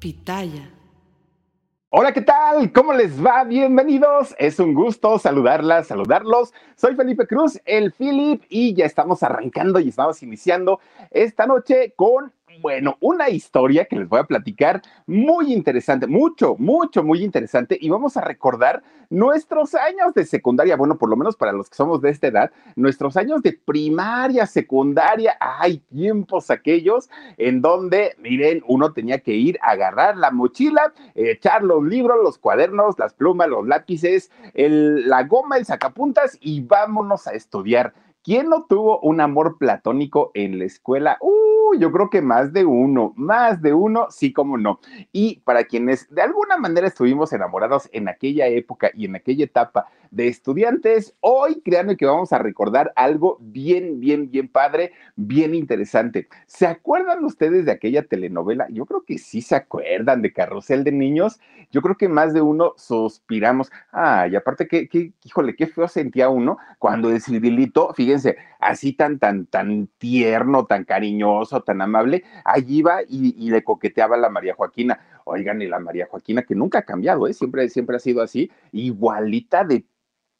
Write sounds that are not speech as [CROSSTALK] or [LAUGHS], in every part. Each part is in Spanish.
Pitaya. Hola, ¿qué tal? ¿Cómo les va? Bienvenidos. Es un gusto saludarlas, saludarlos. Soy Felipe Cruz, el Philip, y ya estamos arrancando y estamos iniciando esta noche con bueno, una historia que les voy a platicar muy interesante, mucho, mucho, muy interesante. Y vamos a recordar nuestros años de secundaria. Bueno, por lo menos para los que somos de esta edad, nuestros años de primaria, secundaria. Hay tiempos aquellos en donde, miren, uno tenía que ir a agarrar la mochila, echar los libros, los cuadernos, las plumas, los lápices, la goma, el sacapuntas y vámonos a estudiar. ¿Quién no tuvo un amor platónico en la escuela? Uh, yo creo que más de uno, más de uno, sí como no. Y para quienes de alguna manera estuvimos enamorados en aquella época y en aquella etapa de estudiantes, hoy créanme que vamos a recordar algo bien, bien, bien padre, bien interesante. ¿Se acuerdan ustedes de aquella telenovela? Yo creo que sí se acuerdan de Carrusel de Niños. Yo creo que más de uno suspiramos. Ay, aparte que, que híjole, qué feo sentía uno cuando el civilito, fíjense, así tan, tan, tan tierno, tan cariñoso, tan amable, allí iba y, le coqueteaba a la María Joaquina. Oigan, y la María Joaquina, que nunca ha cambiado, ¿eh? siempre, siempre ha sido así, igualita de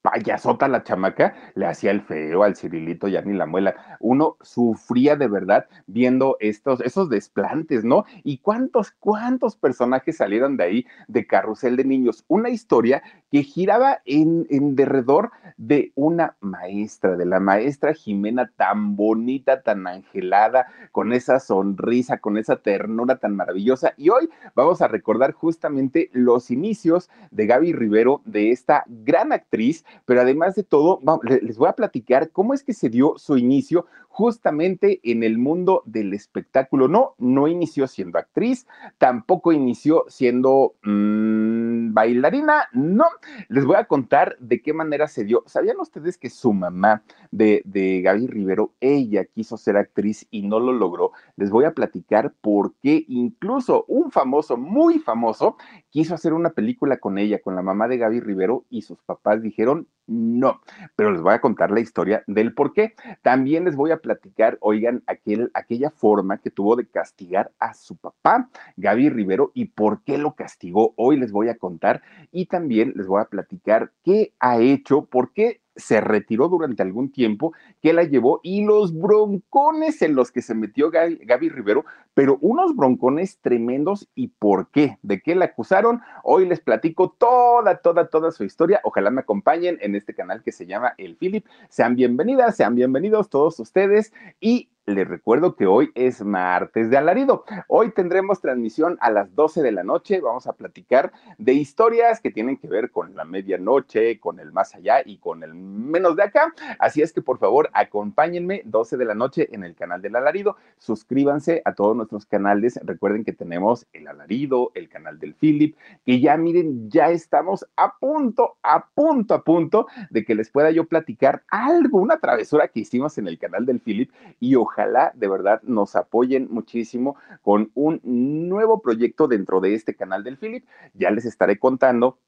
payasota la chamaca, le hacía el feo al Cirilito, ya ni la muela. Uno sufría de verdad viendo estos, esos desplantes, ¿no? Y cuántos, cuántos personajes salieron de ahí de Carrusel de Niños. Una historia que giraba en, en derredor de una maestra, de la maestra Jimena tan bonita, tan angelada, con esa sonrisa, con esa ternura tan maravillosa. Y hoy vamos a recordar justamente los inicios de Gaby Rivero, de esta gran actriz pero además de todo, les voy a platicar cómo es que se dio su inicio justamente en el mundo del espectáculo. No, no inició siendo actriz, tampoco inició siendo mmm, bailarina, no. Les voy a contar de qué manera se dio. ¿Sabían ustedes que su mamá de, de Gaby Rivero, ella quiso ser actriz y no lo logró? Les voy a platicar por qué incluso un famoso, muy famoso, quiso hacer una película con ella, con la mamá de Gaby Rivero, y sus papás dijeron no, pero les voy a contar la historia del por qué. También les voy a platicar, oigan, aquel, aquella forma que tuvo de castigar a su papá, Gaby Rivero, y por qué lo castigó. Hoy les voy a contar y también les voy a platicar qué ha hecho, por qué se retiró durante algún tiempo, que la llevó y los broncones en los que se metió Gaby, Rivero, pero unos broncones tremendos y por qué, de qué la acusaron. Hoy les platico toda, toda, toda su historia. Ojalá me acompañen en este canal que se llama El Philip. Sean bienvenidas, sean bienvenidos todos ustedes y les recuerdo que hoy es martes de alarido. Hoy tendremos transmisión a las 12 de la noche. Vamos a platicar de historias que tienen que ver con la medianoche, con el más allá y con el menos de acá. Así es que por favor acompáñenme 12 de la noche en el canal del alarido. Suscríbanse a todos nuestros canales. Recuerden que tenemos el alarido, el canal del Philip, que ya miren, ya estamos a punto, a punto, a punto de que les pueda yo platicar algo, una travesura que hicimos en el canal del Philip y ojalá ojalá de verdad nos apoyen muchísimo con un nuevo proyecto dentro de este canal del Philip. Ya les estaré contando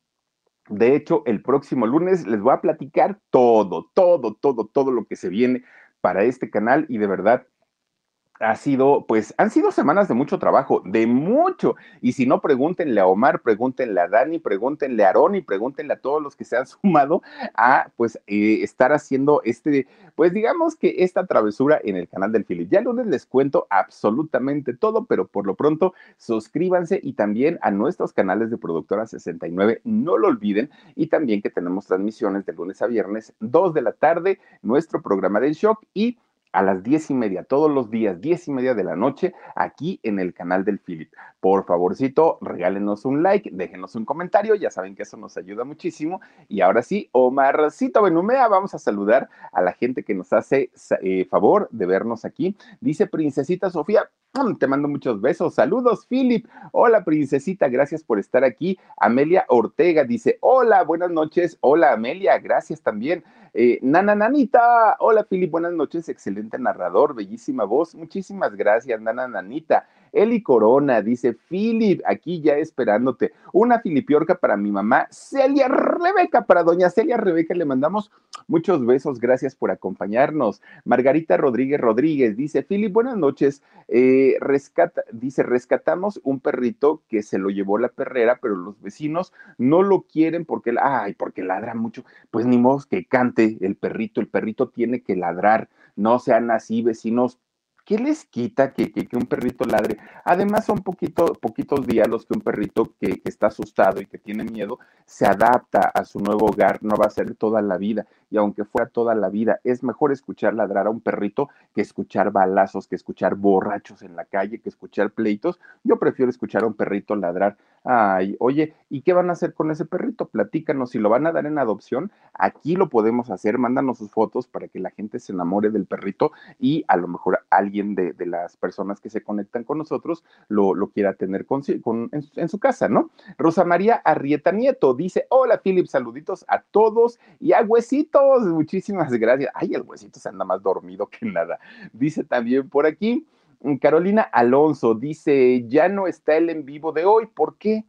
de hecho, el próximo lunes les voy a platicar todo, todo, todo, todo lo que se viene para este canal y de verdad ha sido, pues, han sido semanas de mucho trabajo, de mucho. Y si no, pregúntenle a Omar, pregúntenle a Dani, pregúntenle a Aaron y pregúntenle a todos los que se han [LAUGHS] sumado a, pues, eh, estar haciendo este, pues, digamos que esta travesura en el canal del Philip. Ya el lunes les cuento absolutamente todo, pero por lo pronto suscríbanse y también a nuestros canales de Productora 69, no lo olviden. Y también que tenemos transmisiones de lunes a viernes, 2 de la tarde, nuestro programa del shock y a las diez y media, todos los días, diez y media de la noche, aquí en el canal del Philip. Por favorcito, regálenos un like, déjenos un comentario, ya saben que eso nos ayuda muchísimo. Y ahora sí, Omarcito Benumea, vamos a saludar a la gente que nos hace eh, favor de vernos aquí. Dice Princesita Sofía, te mando muchos besos. Saludos, Philip. Hola, princesita. Gracias por estar aquí. Amelia Ortega dice: Hola, buenas noches. Hola, Amelia. Gracias también. Eh, Nana Nanita, hola Philip, buenas noches, excelente narrador, bellísima voz, muchísimas gracias, Nana Nanita. Eli Corona dice, Philip, aquí ya esperándote. Una filipiorca para mi mamá, Celia Rebeca, para doña Celia Rebeca, le mandamos muchos besos, gracias por acompañarnos. Margarita Rodríguez Rodríguez dice, Philip, buenas noches. Eh, rescata, dice, rescatamos un perrito que se lo llevó la perrera, pero los vecinos no lo quieren porque, ay, porque ladra mucho. Pues ni modo que cante el perrito, el perrito tiene que ladrar, no sean así vecinos ¿qué les quita que, un perrito ladre? Además, son poquito, poquitos días los que un perrito que, que, está asustado y que tiene miedo se adapta a su nuevo hogar, no va a ser toda la vida. Y aunque fuera toda la vida, es mejor escuchar ladrar a un perrito que escuchar balazos, que escuchar borrachos en la calle, que escuchar pleitos. Yo prefiero escuchar a un perrito ladrar Ay, oye, ¿y qué van a hacer con ese perrito? Platícanos, si lo van a dar en adopción, aquí lo podemos hacer, mándanos sus fotos para que la gente se enamore del perrito y a lo mejor alguien de, las personas que se conectan con nosotros lo, quiera tener con, en, su casa, ¿no? Rosa María Arrieta Nieto dice, hola Philip, saluditos a todos y a Muchísimas gracias. Ay, el Huesito se anda más dormido que nada. Dice también por aquí, Carolina Alonso dice, ya no está el en vivo de hoy, ¿por qué?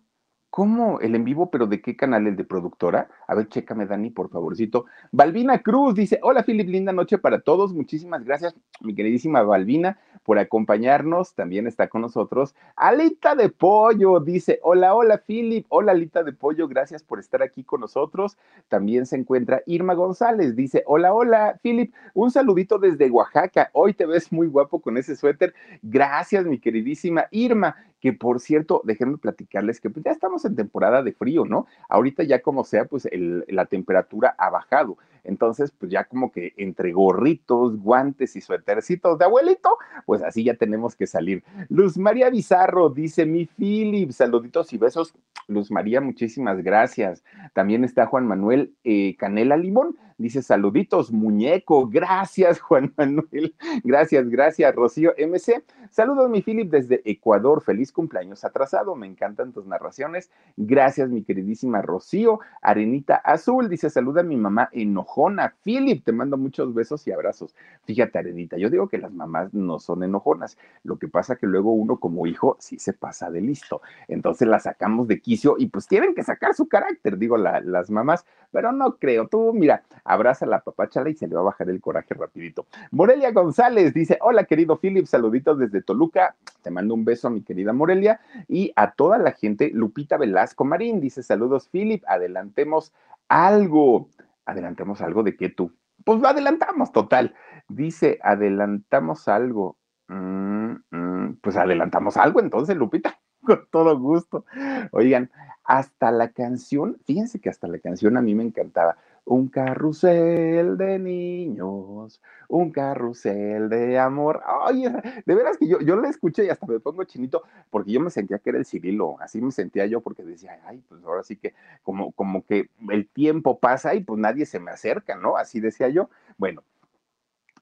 ¿Cómo? ¿El en vivo? ¿Pero de qué canal? ¿El de productora? A ver, chécame, Dani, por favorcito. Balbina Cruz dice: Hola, Philip, linda noche para todos. Muchísimas gracias, mi queridísima Balbina, por acompañarnos. También está con nosotros Alita de Pollo. Dice: Hola, hola, Philip. Hola, Alita de Pollo. Gracias por estar aquí con nosotros. También se encuentra Irma González. Dice: Hola, hola, Philip. Un saludito desde Oaxaca. Hoy te ves muy guapo con ese suéter. Gracias, mi queridísima Irma que por cierto, déjenme platicarles que pues, ya estamos en temporada de frío, ¿no? Ahorita ya como sea, pues la temperatura ha bajado. Entonces, pues ya como que entre gorritos, guantes y suétercitos de abuelito, pues así ya tenemos que salir. Luz María Bizarro dice, mi Philip, saluditos y besos. Luz María, muchísimas gracias. También está Juan Manuel eh, Canela Limón. Dice saluditos, muñeco. Gracias, [LAUGHS] Juan Manuel. Gracias, gracias, Rocío MC. Saludos, mi Philip, desde Ecuador. Feliz cumpleaños atrasado. Me encantan tus narraciones. Gracias, mi queridísima Rocío. Arenita Azul dice: Saluda a mi mamá enojona. Philip, te mando muchos besos y abrazos. Fíjate, Arenita, yo digo que las mamás no son enojonas. Lo que pasa que luego uno, como hijo, sí se pasa de listo. Entonces la sacamos de quicio y pues tienen que sacar su carácter, digo las mamás, pero no creo. Tú, mira, abraza a la papachala y se le va a bajar el coraje rapidito. Morelia González dice, hola querido Philip, saluditos desde Toluca, te mando un beso a mi querida Morelia y a toda la gente, Lupita Velasco Marín dice, saludos Philip, adelantemos algo, adelantemos algo de qué tú. Pues lo adelantamos, total. Dice, adelantamos algo. Mm, mm, pues adelantamos algo entonces, Lupita, [LAUGHS] con todo gusto. Oigan, hasta la canción, fíjense que hasta la canción a mí me encantaba un carrusel de niños, un carrusel de amor. Ay, de veras que yo, yo la escuché y hasta me pongo chinito, porque yo me sentía que era el Cirilo, así me sentía yo, porque decía, ay, pues ahora sí que como, como que el tiempo pasa y pues nadie se me acerca, ¿no? Así decía yo. Bueno,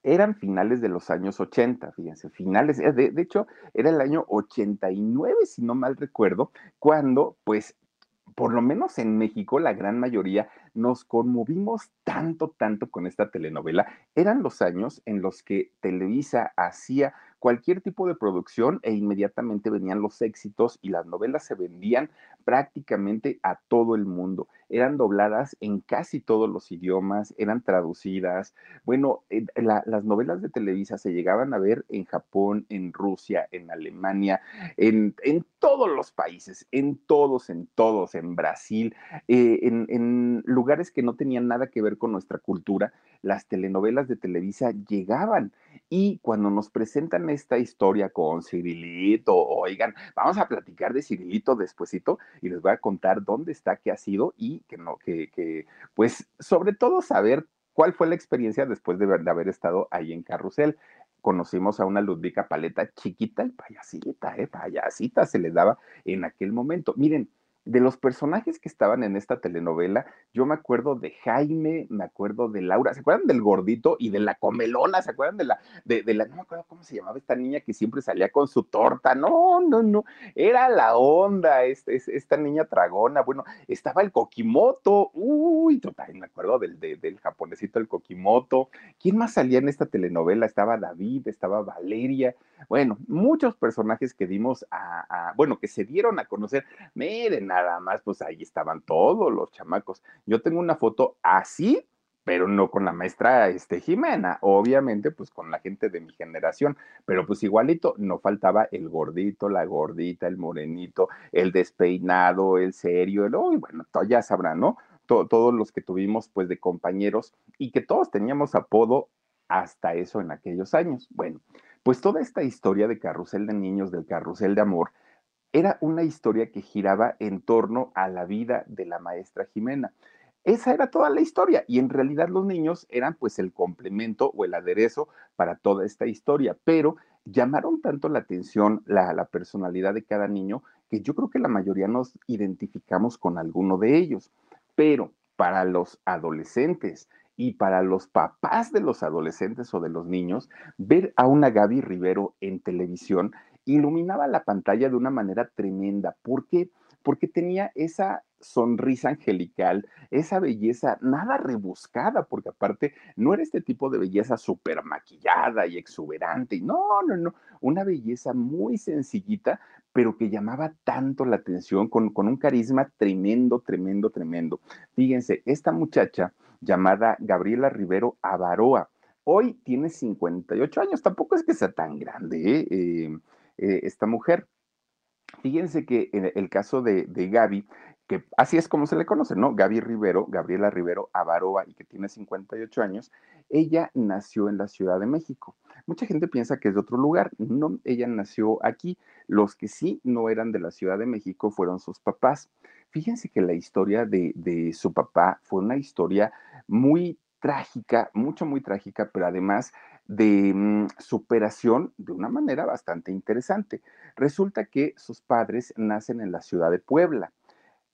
eran finales de los años 80, fíjense, finales, de, de, hecho, era el año 89, si no mal recuerdo, cuando pues por lo menos en México, la gran mayoría nos conmovimos tanto, tanto con esta telenovela. Eran los años en los que Televisa hacía cualquier tipo de producción e inmediatamente venían los éxitos y las novelas se vendían prácticamente a todo el mundo. Eran dobladas en casi todos los idiomas, eran traducidas. Bueno, las novelas de Televisa se llegaban a ver en Japón, en Rusia, en Alemania, en, todos los países, en todos, en todos, en Brasil, eh, en, en lugares que no tenían nada que ver con nuestra cultura, las telenovelas de Televisa llegaban. Y cuando nos presentan esta historia con Cirilito, oigan, vamos a platicar de Cirilito despuesito y les voy a contar dónde está, qué ha sido y que no, que, que pues sobre todo saber cuál fue la experiencia después de, de haber estado ahí en Carrusel conocimos a una Ludvica Paleta chiquita, el payasita, eh, payasita se le daba en aquel momento. Miren, de los personajes que estaban en esta telenovela, yo me acuerdo de Jaime, me acuerdo de Laura, ¿se acuerdan del gordito y de la comelona? ¿Se acuerdan de la, de, la, no me acuerdo cómo se llamaba esta niña que siempre salía con su torta? No, no, no, era la onda, este, esta niña tragona, bueno, estaba el Kokimoto, uy, total, me acuerdo del, del japonesito el Kokimoto. ¿Quién más salía en esta telenovela? Estaba David, estaba Valeria, Bueno, muchos personajes que dimos a, bueno, que se dieron a conocer, miren, nada más, pues ahí estaban todos los chamacos. Yo tengo una foto así, pero no con la maestra este, Jimena, obviamente pues con la gente de mi generación, pero pues igualito no faltaba el gordito, la gordita, el morenito, el despeinado, el serio, el, oh, bueno, ya sabrán, ¿no? todos los que tuvimos pues de compañeros y que todos teníamos apodo hasta eso en aquellos años. Bueno, pues toda esta historia de Carrusel de Niños, del Carrusel de Amor, era una historia que giraba en torno a la vida de la maestra Jimena. Esa era toda la historia y en realidad los niños eran pues el complemento o el aderezo para toda esta historia, pero llamaron tanto la atención la, la personalidad de cada niño que yo creo que la mayoría nos identificamos con alguno de ellos, pero para los adolescentes y para los papás de los adolescentes o de los niños, ver a una Gaby Rivero en televisión iluminaba la pantalla de una manera tremenda. ¿Por qué? Porque tenía esa sonrisa angelical, esa belleza nada rebuscada, porque aparte no era este tipo de belleza súper maquillada y exuberante, no, no, no, una belleza muy sencillita, pero que llamaba tanto la atención, con, con un carisma tremendo, tremendo, tremendo. Fíjense, esta muchacha llamada Gabriela Rivero Avaroa, hoy tiene 58 años, tampoco es que sea tan grande ¿eh? Eh, eh, esta mujer. Fíjense que en el caso de, Gaby, que así es como se le conoce, ¿no? Gaby Rivero, Gabriela Rivero Avaroa, y que tiene 58 años, ella nació en la Ciudad de México. Mucha gente piensa que es de otro lugar, no, ella nació aquí. Los que sí no eran de la Ciudad de México fueron sus papás. Fíjense que la historia de, de su papá fue una historia muy trágica, mucho, muy trágica, pero además de mm, superación de una manera bastante interesante. Resulta que sus padres nacen en la ciudad de Puebla.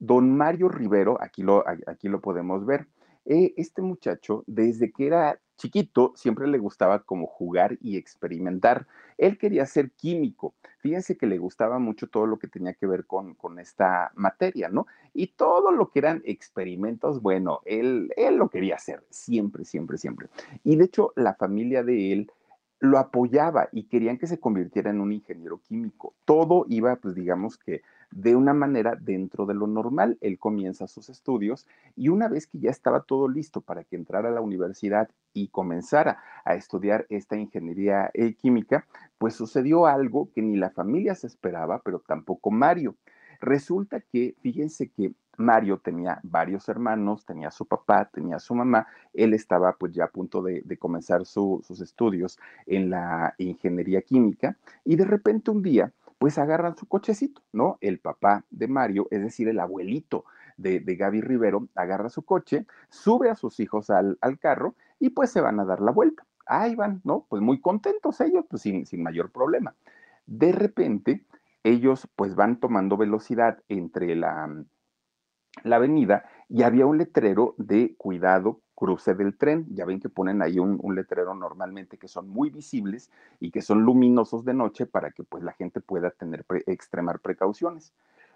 Don Mario Rivero, aquí lo, aquí lo podemos ver, eh, este muchacho, desde que era chiquito, siempre le gustaba como jugar y experimentar. Él quería ser químico. Fíjense que le gustaba mucho todo lo que tenía que ver con, con esta materia, ¿no? Y todo lo que eran experimentos, bueno, él, él lo quería hacer, siempre, siempre, siempre. Y de hecho, la familia de él lo apoyaba y querían que se convirtiera en un ingeniero químico. Todo iba, pues digamos que de una manera dentro de lo normal. Él comienza sus estudios y una vez que ya estaba todo listo para que entrara a la universidad y comenzara a estudiar esta ingeniería eh, química, pues sucedió algo que ni la familia se esperaba, pero tampoco Mario. Resulta que, fíjense que Mario tenía varios hermanos, tenía su papá, tenía su mamá, él estaba pues ya a punto de, comenzar sus estudios en la ingeniería química y de repente un día pues agarran su cochecito, ¿no? El papá de Mario, es decir, el abuelito de, de Gaby Rivero, agarra su coche, sube a sus hijos al, carro y pues se van a dar la vuelta. Ahí van, ¿no? Pues muy contentos ellos, pues sin, sin mayor problema. De repente, ellos pues van tomando velocidad entre la, la avenida y había un letrero de cuidado cruce del tren. Ya ven que ponen ahí un, letrero normalmente que son muy visibles y que son luminosos de noche para que pues la gente pueda tener extremar precauciones.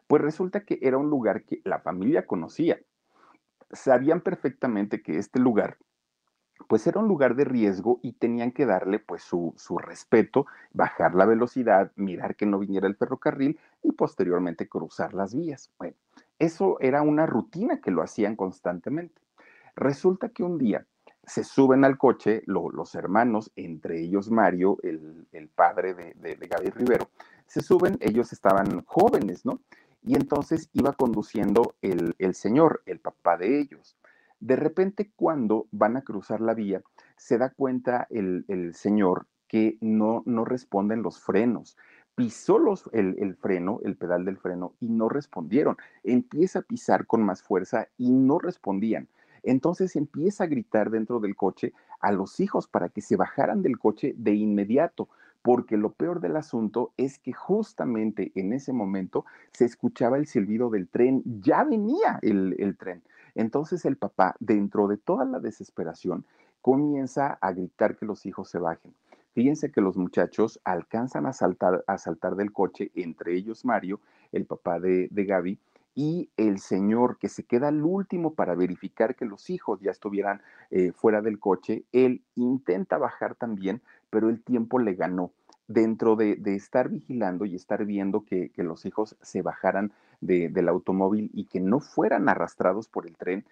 Pues resulta que era un lugar que la familia conocía. Sabían perfectamente que este lugar pues era un lugar de riesgo y tenían que darle pues su, su, respeto, bajar la velocidad, mirar que no viniera el ferrocarril y posteriormente cruzar las vías. Bueno, eso era una rutina que lo hacían constantemente. Resulta que un día se suben al coche los hermanos, entre ellos Mario, el, padre de, Gaby Rivero, se suben, ellos estaban jóvenes, ¿no? Y entonces iba conduciendo el, señor, el papá de ellos. De repente, cuando van a cruzar la vía, se da cuenta el, señor que no, responden los frenos. Pisó el, freno, el pedal del freno, y no respondieron. Empieza a pisar con más fuerza y no respondían. Entonces empieza a gritar dentro del coche a los hijos para que se bajaran del coche de inmediato, porque lo peor del asunto es que justamente en ese momento se escuchaba el silbido del tren, ya venía el, tren. Entonces el papá, dentro de toda la desesperación, comienza a gritar que los hijos se bajen. Fíjense que los muchachos alcanzan a saltar, a saltar del coche, entre ellos Mario, el papá de, de Gaby, y el señor que se queda al último para verificar que los hijos ya estuvieran eh, fuera del coche, él intenta bajar también, pero el tiempo le ganó. dentro de, estar vigilando y estar viendo que, los hijos se bajaran del automóvil y que no fueran arrastrados por el tren,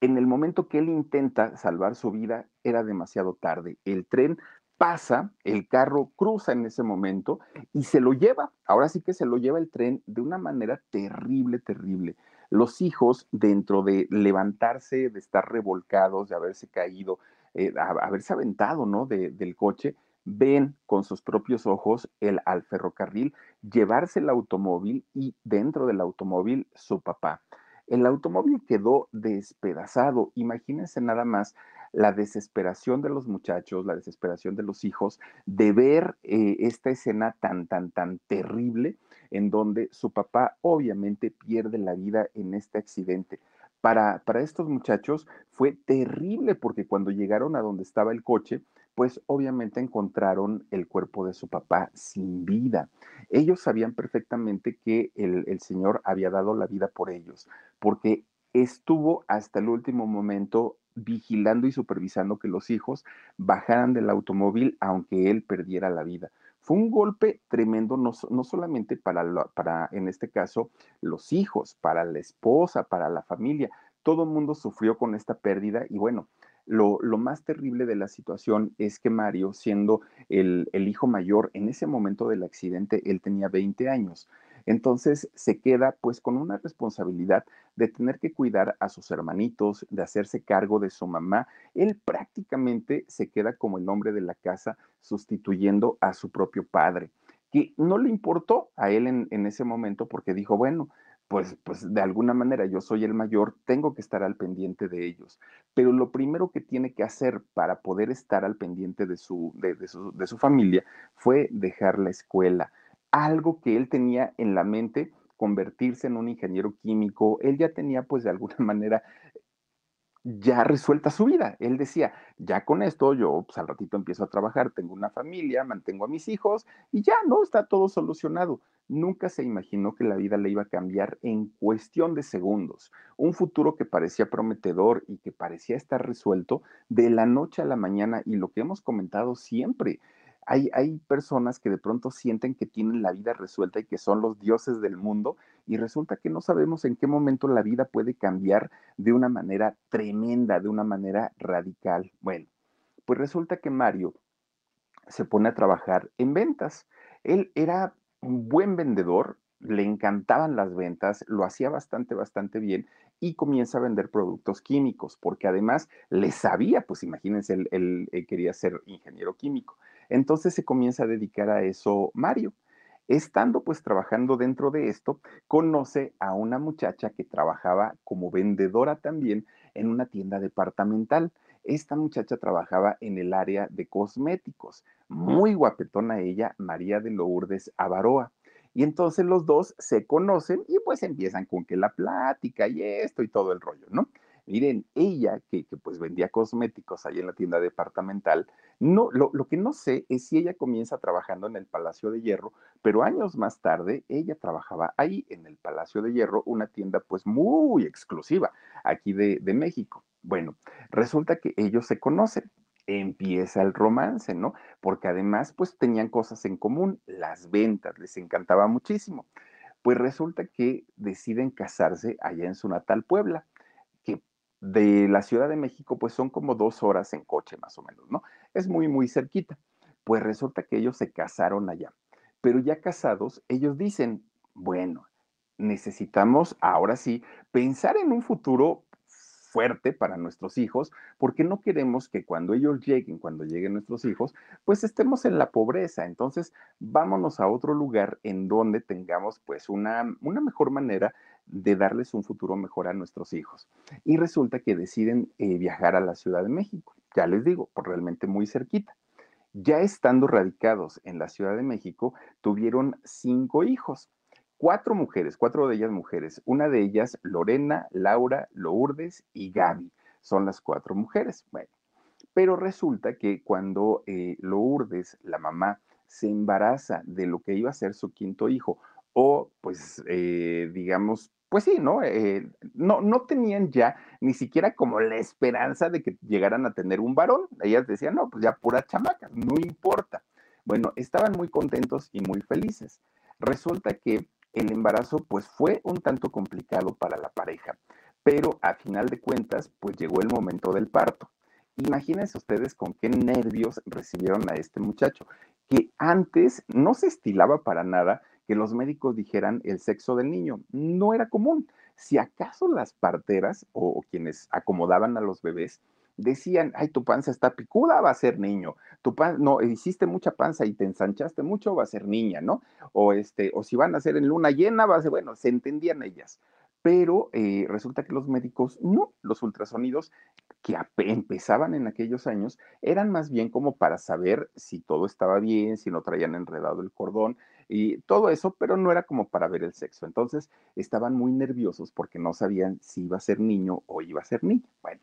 en el momento que él intenta salvar su vida, era demasiado tarde. El tren pasa, el carro cruza en ese momento y se lo lleva. Ahora sí que se lo lleva el tren de una manera terrible, terrible. Los hijos, dentro de levantarse, de estar revolcados, de haberse caído, eh, haberse aventado, ¿no? del coche, ven con sus propios ojos el al ferrocarril llevarse el automóvil y dentro del automóvil su papá. El automóvil quedó despedazado. Imagínense nada más la desesperación de los muchachos, la desesperación de los hijos de ver eh, esta escena tan, tan, tan terrible en donde su papá obviamente pierde la vida en este accidente. Para, para estos muchachos fue terrible porque cuando llegaron a donde estaba el coche, pues obviamente encontraron el cuerpo de su papá sin vida. Ellos sabían perfectamente que el, Señor había dado la vida por ellos, porque estuvo hasta el último momento vigilando y supervisando que los hijos bajaran del automóvil aunque él perdiera la vida. Fue un golpe tremendo, no, no solamente para, para, en este caso, los hijos, para la esposa, para la familia. Todo el mundo sufrió con esta pérdida y bueno, lo, más terrible de la situación es que Mario, siendo el, hijo mayor, en ese momento del accidente, él tenía 20 años. Entonces se queda pues con una responsabilidad de tener que cuidar a sus hermanitos, de hacerse cargo de su mamá. Él prácticamente se queda como el hombre de la casa sustituyendo a su propio padre, que no le importó a él en, ese momento porque dijo, bueno, pues, pues de alguna manera yo soy el mayor, tengo que estar al pendiente de ellos. Pero lo primero que tiene que hacer para poder estar al pendiente de su, de, su, de su familia fue dejar la escuela. Algo que él tenía en la mente, convertirse en un ingeniero químico. Él ya tenía, pues, de alguna [LAUGHS] manera ya resuelta su vida. Él decía, ya con esto yo pues, al ratito empiezo a trabajar, tengo una familia, mantengo a mis hijos y ya, ¿no? Está todo solucionado. Nunca se imaginó que la vida le iba a cambiar en cuestión de segundos. Un futuro que parecía prometedor y que parecía estar resuelto de la noche a la mañana y lo que hemos comentado siempre, hay, personas que de pronto sienten que tienen la vida resuelta y que son los dioses del mundo y resulta que no sabemos en qué momento la vida puede cambiar de una manera tremenda, de una manera radical. Bueno, pues resulta que Mario se pone a trabajar en ventas. Él era un buen vendedor, le encantaban las ventas, lo hacía bastante, bastante bien y comienza a vender productos químicos, porque además le sabía, pues imagínense, él, él quería ser ingeniero químico. Entonces se comienza a dedicar a eso Mario. Estando pues trabajando dentro de esto, conoce a una muchacha que trabajaba como vendedora también en una tienda departamental. Esta muchacha trabajaba en el área de cosméticos. Muy guapetona ella, María de Lourdes Avaroa. Y entonces los dos se conocen y pues empiezan con que la plática y esto y todo el rollo, ¿no? Miren, ella que, pues vendía cosméticos ahí en la tienda departamental, no, lo, lo, que no sé es si ella comienza trabajando en el Palacio de Hierro, pero años más tarde ella trabajaba ahí en el Palacio de Hierro, una tienda pues muy exclusiva aquí de, de México. Bueno, resulta que ellos se conocen, empieza el romance, ¿no? Porque además pues tenían cosas en común, las ventas, les encantaba muchísimo. Pues resulta que deciden casarse allá en su natal Puebla de la Ciudad de México, pues son como dos horas en coche más o menos, ¿no? Es muy, muy cerquita. Pues resulta que ellos se casaron allá. Pero ya casados, ellos dicen, bueno, necesitamos ahora sí pensar en un futuro fuerte para nuestros hijos, porque no queremos que cuando ellos lleguen, cuando lleguen nuestros hijos, pues estemos en la pobreza. Entonces, vámonos a otro lugar en donde tengamos pues una, una mejor manera de darles un futuro mejor a nuestros hijos. Y resulta que deciden eh, viajar a la Ciudad de México, ya les digo, por realmente muy cerquita. Ya estando radicados en la Ciudad de México, tuvieron cinco hijos cuatro mujeres, cuatro de ellas mujeres. Una de ellas, Lorena, Laura, Lourdes y Gaby. Son las cuatro mujeres. Bueno, pero resulta que cuando eh, Lourdes, la mamá, se embaraza de lo que iba a ser su quinto hijo, o pues eh, digamos, pues sí, ¿no? Eh, ¿no? No tenían ya ni siquiera como la esperanza de que llegaran a tener un varón. Ellas decían, no, pues ya pura chamaca, no importa. Bueno, estaban muy contentos y muy felices. Resulta que el embarazo pues fue un tanto complicado para la pareja, pero a final de cuentas pues llegó el momento del parto. Imagínense ustedes con qué nervios recibieron a este muchacho, que antes no se estilaba para nada que los médicos dijeran el sexo del niño. No era común. Si acaso las parteras o, quienes acomodaban a los bebés decían, ay, tu panza está picuda, va a ser niño. Tu pan, no, hiciste mucha panza y te ensanchaste mucho, va a ser niña, ¿no? O este, o si van a ser en luna llena, va a ser, bueno, se entendían ellas pero eh, resulta que los médicos no, los ultrasonidos que empezaban en aquellos años eran más bien como para saber si todo estaba bien, si no traían enredado el cordón y todo eso, pero no era como para ver el sexo. Entonces estaban muy nerviosos porque no sabían si iba a ser niño o iba a ser niña. Bueno,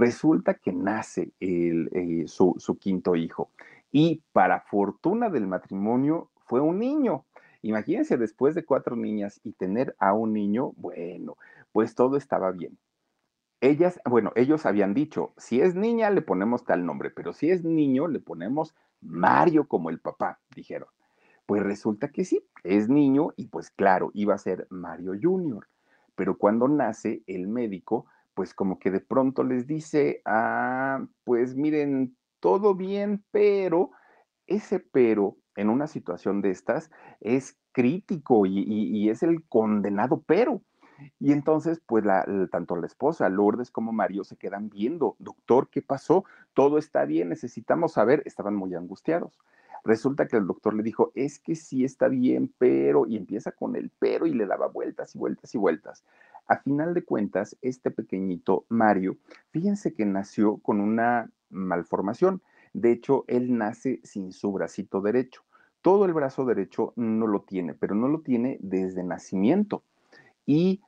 resulta que nace eh, su, su quinto hijo y para fortuna del matrimonio fue un niño. Imagínense después de cuatro niñas y tener a un niño, bueno, pues todo estaba bien. Ellas, bueno, ellos habían dicho, si es niña le ponemos tal nombre, pero si es niño le ponemos Mario como el papá, dijeron. Pues resulta que sí, es niño y pues claro, iba a ser Mario Junior. Pero cuando nace el médico, pues como que de pronto les dice, ah, pues miren, todo bien, pero ese pero en una situación de estas es crítico y, es el condenado pero. Y entonces, pues tanto la esposa, Lourdes, como Mario se quedan viendo, doctor, ¿qué pasó? Todo está bien, necesitamos saber, estaban muy angustiados. Resulta que el doctor le dijo, es que sí está bien, pero, y empieza con el pero y le daba vueltas y vueltas y vueltas. A final de cuentas, este pequeñito Mario, fíjense que nació con una malformación. De hecho, él nace sin su bracito derecho. Todo el brazo derecho no lo tiene, pero no lo tiene desde nacimiento. Y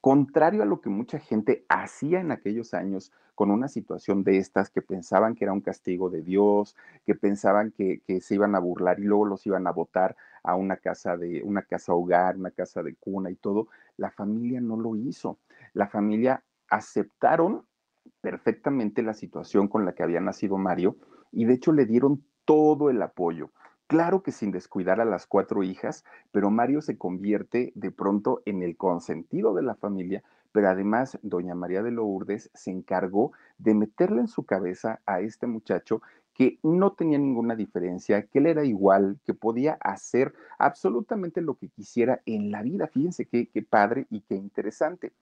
contrario a lo que mucha gente hacía en aquellos años con una situación de estas, que pensaban que era un castigo de Dios, que pensaban que, se iban a burlar y luego los iban a votar a una casa de una casa hogar, una casa de cuna y todo, la familia no lo hizo. La familia aceptaron perfectamente la situación con la que había nacido Mario y de hecho le dieron todo el apoyo. Claro que sin descuidar a las cuatro hijas, pero Mario se convierte de pronto en el consentido de la familia, pero además doña María de Lourdes se encargó de meterle en su cabeza a este muchacho que no tenía ninguna diferencia, que él era igual, que podía hacer absolutamente lo que quisiera en la vida. Fíjense qué, qué padre y qué interesante.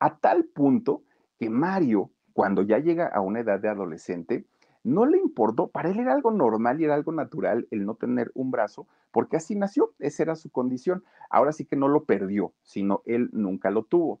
A tal punto que Mario, cuando ya llega a una edad de adolescente, no le importó, para él era algo normal y era algo natural el no tener un brazo, porque así nació, esa era su condición. Ahora sí que no lo perdió, sino él nunca lo tuvo.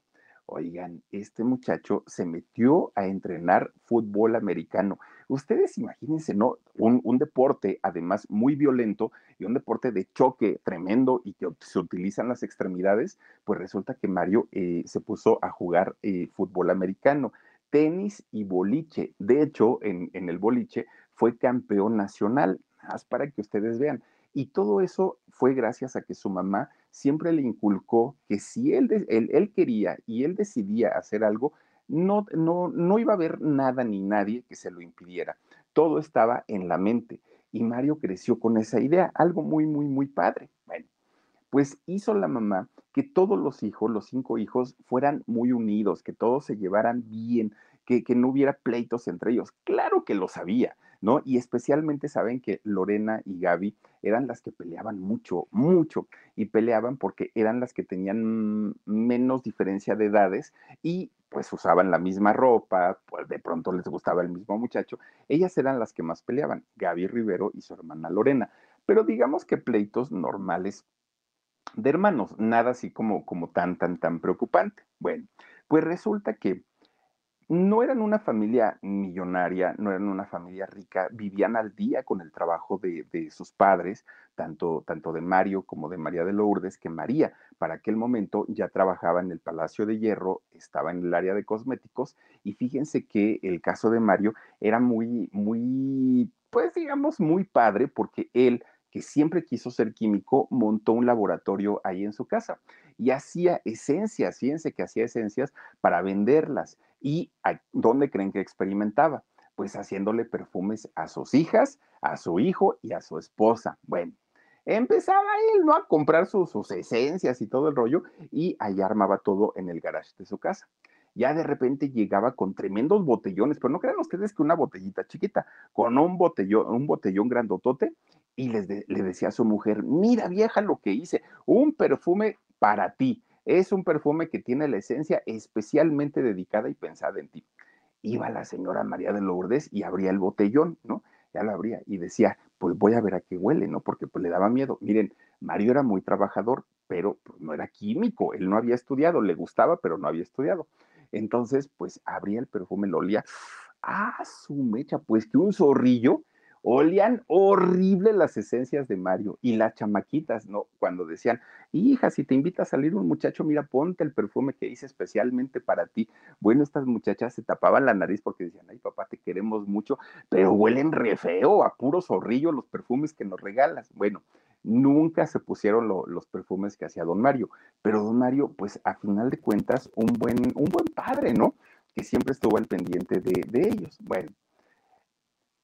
Oigan, este muchacho se metió a entrenar fútbol americano. Ustedes imagínense, ¿no? Un, deporte además muy violento y un deporte de choque tremendo y que se utilizan las extremidades, pues resulta que Mario eh, se puso a jugar eh, fútbol americano tenis y boliche. De hecho, en, el boliche fue campeón nacional, más para que ustedes vean. Y todo eso fue gracias a que su mamá siempre le inculcó que si él, él, quería y él decidía hacer algo, no, no, no iba a haber nada ni nadie que se lo impidiera. Todo estaba en la mente. Y Mario creció con esa idea, algo muy, muy, muy padre. Bueno, pues hizo la mamá que todos los hijos, los cinco hijos, fueran muy unidos, que todos se llevaran bien, que, no hubiera pleitos entre ellos. Claro que lo sabía, ¿no? Y especialmente saben que Lorena y Gaby eran las que peleaban mucho, mucho, y peleaban porque eran las que tenían menos diferencia de edades y pues usaban la misma ropa, pues de pronto les gustaba el mismo muchacho. Ellas eran las que más peleaban, Gaby Rivero y su hermana Lorena. Pero digamos que pleitos normales de hermanos, nada así como, como tan, tan, tan preocupante. Bueno, pues resulta que no eran una familia millonaria, no eran una familia rica, vivían al día con el trabajo de, sus padres, tanto, tanto de Mario como de María de Lourdes, que María para aquel momento ya trabajaba en el Palacio de Hierro, estaba en el área de cosméticos, y fíjense que el caso de Mario era muy, muy, pues digamos, muy padre, porque él que siempre quiso ser químico, montó un laboratorio ahí en su casa y hacía esencias, fíjense que hacía esencias para venderlas. ¿Y dónde creen que experimentaba? pues haciéndole perfumes a sus hijas, a su hijo y a su esposa. Bueno, empezaba él, ¿no? A comprar sus esencias y todo el rollo y allá armaba todo en el garage de su casa ya de repente llegaba con tremendos botellones, pero no crean ustedes que una botellita chiquita, con un botellón, un botellón grandotote, y le decía a su mujer, mira vieja lo que hice, un perfume para ti, es un perfume que tiene la esencia especialmente dedicada y pensada en ti. Iba la señora María de Lourdes y abría el botellón, ¿no? Ya lo abría y decía, pues voy a ver a qué huele, ¿no? Porque pues le daba miedo. Miren, Mario era muy trabajador, pero pues, no era químico, él no había estudiado, le gustaba, pero no había estudiado. Entonces, pues abría el perfume, lo olía. Ah, su mecha, pues que un zorrillo. Olían horrible las esencias de Mario y las chamaquitas, ¿no? Cuando decían, hija, si te invita a salir un muchacho, mira, ponte el perfume que hice especialmente para ti. Bueno, estas muchachas se tapaban la nariz porque decían, ay, papá, te queremos mucho, pero huelen re feo, a puro zorrillo los perfumes que nos regalas. Bueno, nunca se pusieron los perfumes que hacía don Mario, pero don Mario, pues a final de cuentas, un buen, un buen padre, ¿no? Que siempre estuvo al pendiente de, ellos. Bueno,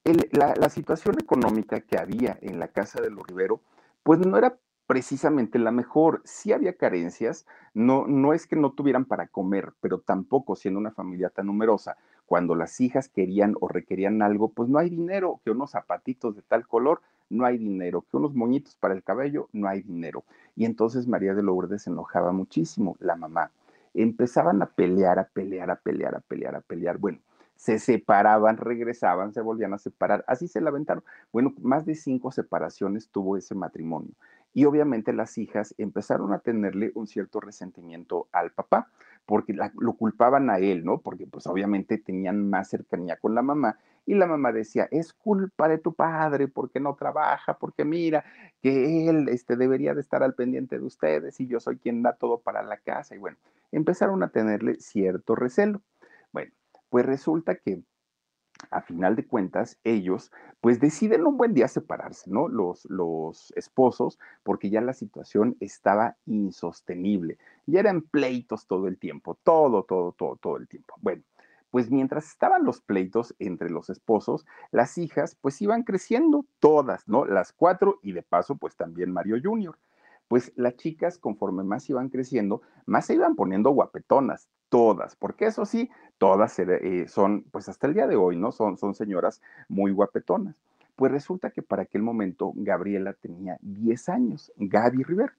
la, situación económica que había en la casa de los Rivero, pues no era precisamente la mejor. Sí había carencias, no, no es que no tuvieran para comer, pero tampoco siendo una familia tan numerosa, cuando las hijas querían o requerían algo, pues no hay dinero, que unos zapatitos de tal color, no hay dinero, que unos moñitos para el cabello, no hay dinero. Y entonces María de Lourdes se enojaba muchísimo, la mamá. Empezaban a pelear, a pelear, a pelear, a pelear, a pelear. Bueno, se separaban, regresaban, se volvían a separar, así se lamentaron. Bueno, más de cinco separaciones tuvo ese matrimonio. Y obviamente las hijas empezaron a tenerle un cierto resentimiento al papá, porque lo culpaban a él, ¿no? Porque pues obviamente tenían más cercanía con la mamá y la mamá decía, es culpa de tu padre porque no trabaja, porque mira que él este, debería de estar al pendiente de ustedes y yo soy quien da todo para la casa. Y bueno, empezaron a tenerle cierto recelo. Bueno, pues resulta que a final de cuentas, ellos pues deciden un buen día separarse, ¿no? Los, los esposos, porque ya la situación estaba insostenible. Ya eran pleitos todo el tiempo, todo, todo, todo, todo el tiempo. Bueno, pues mientras estaban los pleitos entre los esposos, las hijas pues iban creciendo todas, ¿no? Las cuatro y de paso pues también Mario Junior. Pues las chicas conforme más iban creciendo, más se iban poniendo guapetonas, todas, porque eso sí, todas eh, son, pues hasta el día de hoy, ¿no? Son, son señoras muy guapetonas. Pues resulta que para aquel momento Gabriela tenía 10 años, Gaby River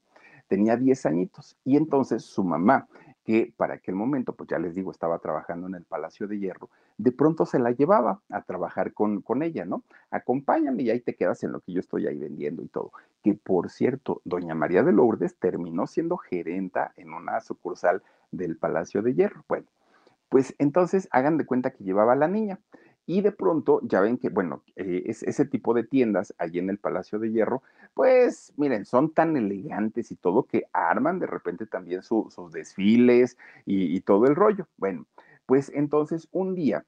tenía 10 añitos y entonces su mamá que para aquel momento, pues ya les digo, estaba trabajando en el Palacio de Hierro, de pronto se la llevaba a trabajar con, con ella, ¿no? Acompáñame y ahí te quedas en lo que yo estoy ahí vendiendo y todo. Que por cierto, doña María de Lourdes terminó siendo gerenta en una sucursal del Palacio de Hierro. Bueno, pues entonces hagan de cuenta que llevaba a la niña. Y de pronto, ya ven que, bueno, eh, es, ese tipo de tiendas allí en el Palacio de Hierro, pues miren, son tan elegantes y todo que arman de repente también sus desfiles y, todo el rollo. Bueno, pues entonces un día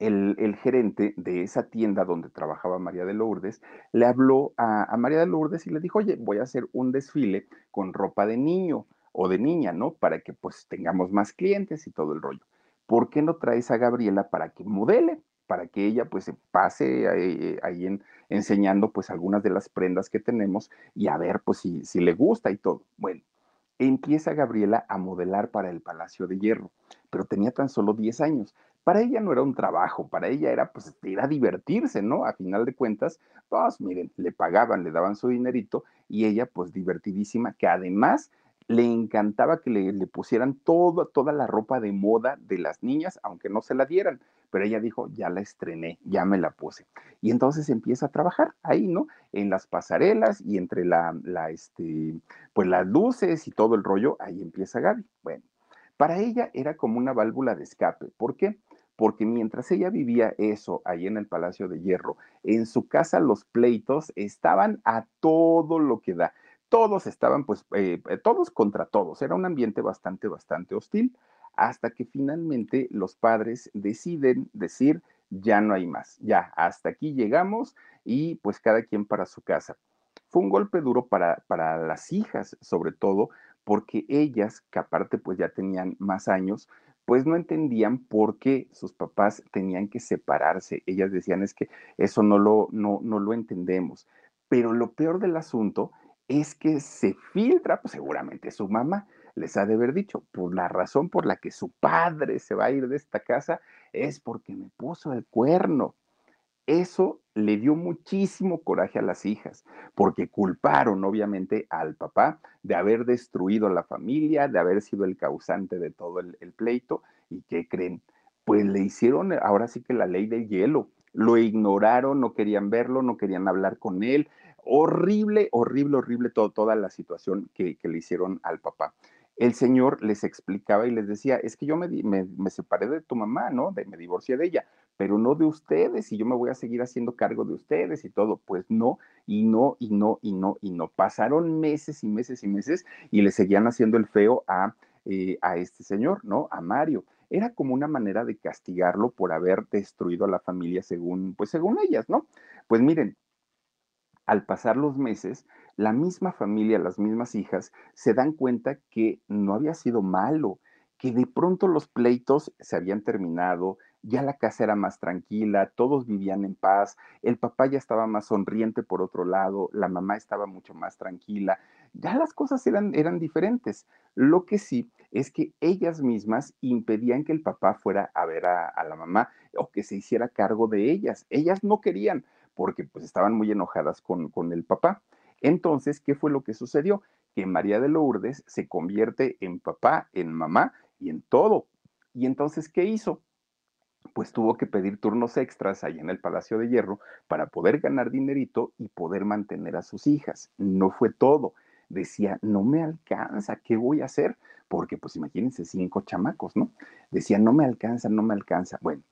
el, gerente de esa tienda donde trabajaba María de Lourdes le habló a, a, María de Lourdes y le dijo, oye, voy a hacer un desfile con ropa de niño o de niña, ¿no? Para que pues tengamos más clientes y todo el rollo. ¿por qué no traes a Gabriela para que modele? para que ella pues se pase ahí, en, enseñando pues algunas de las prendas que tenemos y a ver pues si, si le gusta y todo. Bueno, empieza Gabriela a modelar para el Palacio de Hierro, pero tenía tan solo 10 años. Para ella no era un trabajo, para ella era pues era divertirse, ¿no? A final de cuentas, pues miren, le pagaban, le daban su dinerito y ella pues divertidísima, que además le encantaba que le, pusieran todo, toda la ropa de moda de las niñas, aunque no se la dieran. Pero ella dijo, ya la estrené, ya me la puse. Y entonces empieza a trabajar ahí, ¿no? En las pasarelas y entre la, la, este, pues las luces y todo el rollo, ahí empieza Gaby. Bueno, para ella era como una válvula de escape. ¿Por qué? Porque mientras ella vivía eso ahí en el Palacio de Hierro, en su casa los pleitos estaban a todo lo que da todos estaban, pues, eh, eh, todos contra todos. Era un ambiente bastante, bastante hostil, hasta que finalmente los padres deciden decir, ya no hay más, ya, hasta aquí llegamos y pues cada quien para su casa. Fue un golpe duro para, para las hijas, sobre todo, porque ellas, que aparte pues ya tenían más años, pues no entendían por qué sus papás tenían que separarse. Ellas decían es que eso no lo, no, no lo entendemos. Pero lo peor del asunto es que se filtra, pues seguramente su mamá les ha de haber dicho, pues la razón por la que su padre se va a ir de esta casa es porque me puso el cuerno. Eso le dio muchísimo coraje a las hijas, porque culparon obviamente al papá de haber destruido la familia, de haber sido el causante de todo el, el pleito. ¿Y qué creen? Pues le hicieron ahora sí que la ley del hielo. Lo ignoraron, no querían verlo, no querían hablar con él. Horrible, horrible, horrible todo, toda la situación que, que le hicieron al papá el Señor les explicaba y les decía, es que yo me, me, separé de tu mamá, ¿no? De, me divorcié de ella, pero no de ustedes y yo me voy a seguir haciendo cargo de ustedes y todo. Pues no, y no, y no, y no, y no. Pasaron meses y meses y meses y le seguían haciendo el feo a, eh, a este señor, ¿no? A Mario. Era como una manera de castigarlo por haber destruido a la familia según, pues según ellas, ¿no? Pues miren, al pasar los meses, la misma familia, las mismas hijas, se dan cuenta que no había sido malo, que de pronto los pleitos se habían terminado, ya la casa era más tranquila, todos vivían en paz, el papá ya estaba más sonriente por otro lado, la mamá estaba mucho más tranquila, ya las cosas eran, eran diferentes. Lo que sí es que ellas mismas impedían que el papá fuera a ver a, a la mamá o que se hiciera cargo de ellas. Ellas no querían porque pues estaban muy enojadas con, con el papá. Entonces, ¿qué fue lo que sucedió? Que María de Lourdes se convierte en papá, en mamá y en todo. Y entonces, ¿qué hizo? Pues tuvo que pedir turnos extras ahí en el Palacio de Hierro para poder ganar dinerito y poder mantener a sus hijas. No fue todo. Decía, no me alcanza, ¿qué voy a hacer? Porque pues imagínense, cinco chamacos, ¿no? Decía, no me alcanza, no me alcanza. Bueno,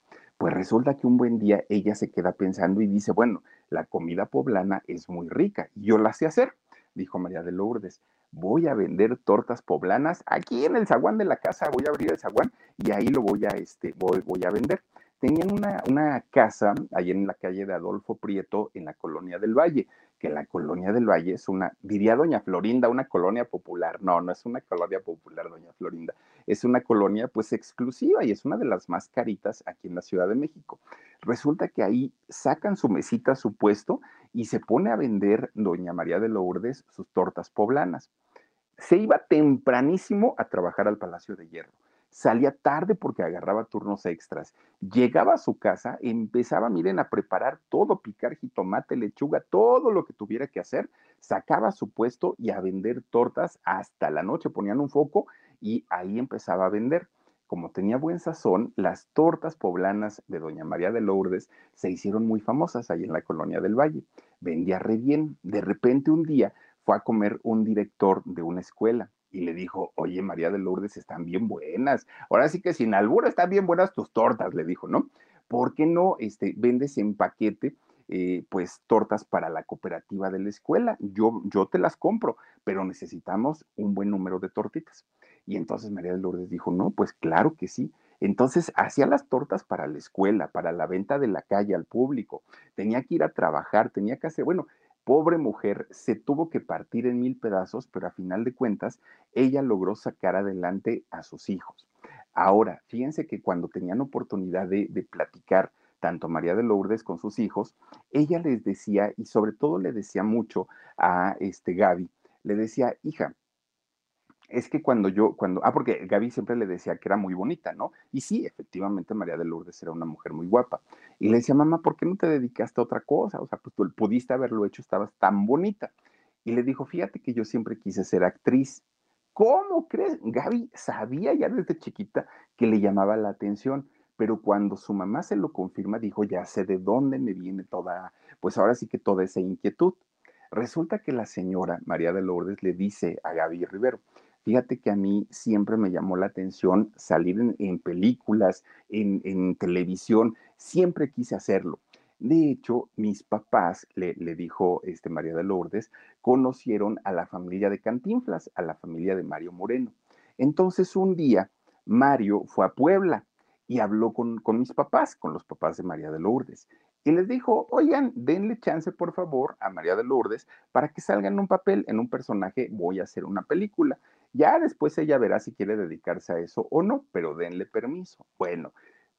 pues resulta que un buen día ella se queda pensando y dice, bueno, la comida poblana es muy rica, yo la sé hacer, dijo María de Lourdes. Voy a vender tortas poblanas aquí en el zaguán de la casa, voy a abrir el zaguán y ahí lo voy a, este, voy, voy a vender. Tenían una, una casa ahí en la calle de Adolfo Prieto, en la colonia del Valle que la colonia del Valle es una, diría doña Florinda, una colonia popular. No, no es una colonia popular, doña Florinda. Es una colonia pues exclusiva y es una de las más caritas aquí en la Ciudad de México. Resulta que ahí sacan su mesita, su puesto y se pone a vender doña María de Lourdes sus tortas poblanas. Se iba tempranísimo a trabajar al Palacio de Hierro salía tarde porque agarraba turnos extras. Llegaba a su casa, empezaba, miren, a preparar todo, picar jitomate, lechuga, todo lo que tuviera que hacer, sacaba su puesto y a vender tortas hasta la noche. Ponían un foco y ahí empezaba a vender. Como tenía buen sazón, las tortas poblanas de Doña María de Lourdes se hicieron muy famosas ahí en la colonia del Valle. Vendía re bien. De repente un día fue a comer un director de una escuela y le dijo, oye, María de Lourdes, están bien buenas. Ahora sí que sin albura están bien buenas tus tortas, le dijo, ¿no? ¿Por qué no este, vendes en paquete? Eh, pues tortas para la cooperativa de la escuela. Yo, yo te las compro, pero necesitamos un buen número de tortitas. Y entonces María de Lourdes dijo, no, pues claro que sí. Entonces hacía las tortas para la escuela, para la venta de la calle al público. Tenía que ir a trabajar, tenía que hacer, bueno, pobre mujer se tuvo que partir en mil pedazos, pero a final de cuentas ella logró sacar adelante a sus hijos. Ahora, fíjense que cuando tenían oportunidad de, platicar tanto María de Lourdes con sus hijos, ella les decía, y sobre todo le decía mucho a este Gaby, le decía, hija, es que cuando yo, cuando, ah, porque Gaby siempre le decía que era muy bonita, ¿no? Y sí, efectivamente María de Lourdes era una mujer muy guapa. Y le decía, mamá, ¿por qué no te dedicaste a otra cosa? O sea, pues tú pudiste haberlo hecho, estabas tan bonita. Y le dijo, fíjate que yo siempre quise ser actriz. ¿Cómo crees? Gaby sabía ya desde chiquita que le llamaba la atención, pero cuando su mamá se lo confirma, dijo, ya sé de dónde me viene toda, pues ahora sí que toda esa inquietud. Resulta que la señora María de Lourdes le dice a Gaby Rivero, Fíjate que a mí siempre me llamó la atención salir en, películas, en, televisión, siempre quise hacerlo. De hecho, mis papás, le, dijo este María de Lourdes, conocieron a la familia de Cantinflas, a la familia de Mario Moreno. Entonces un día Mario fue a Puebla y habló con, con mis papás, con los papás de María de Lourdes y les dijo, oigan, denle chance por favor a María de Lourdes para que salga en un papel, en un personaje, voy a hacer una película. Ya después ella verá si quiere dedicarse a eso o no, pero denle permiso. Bueno,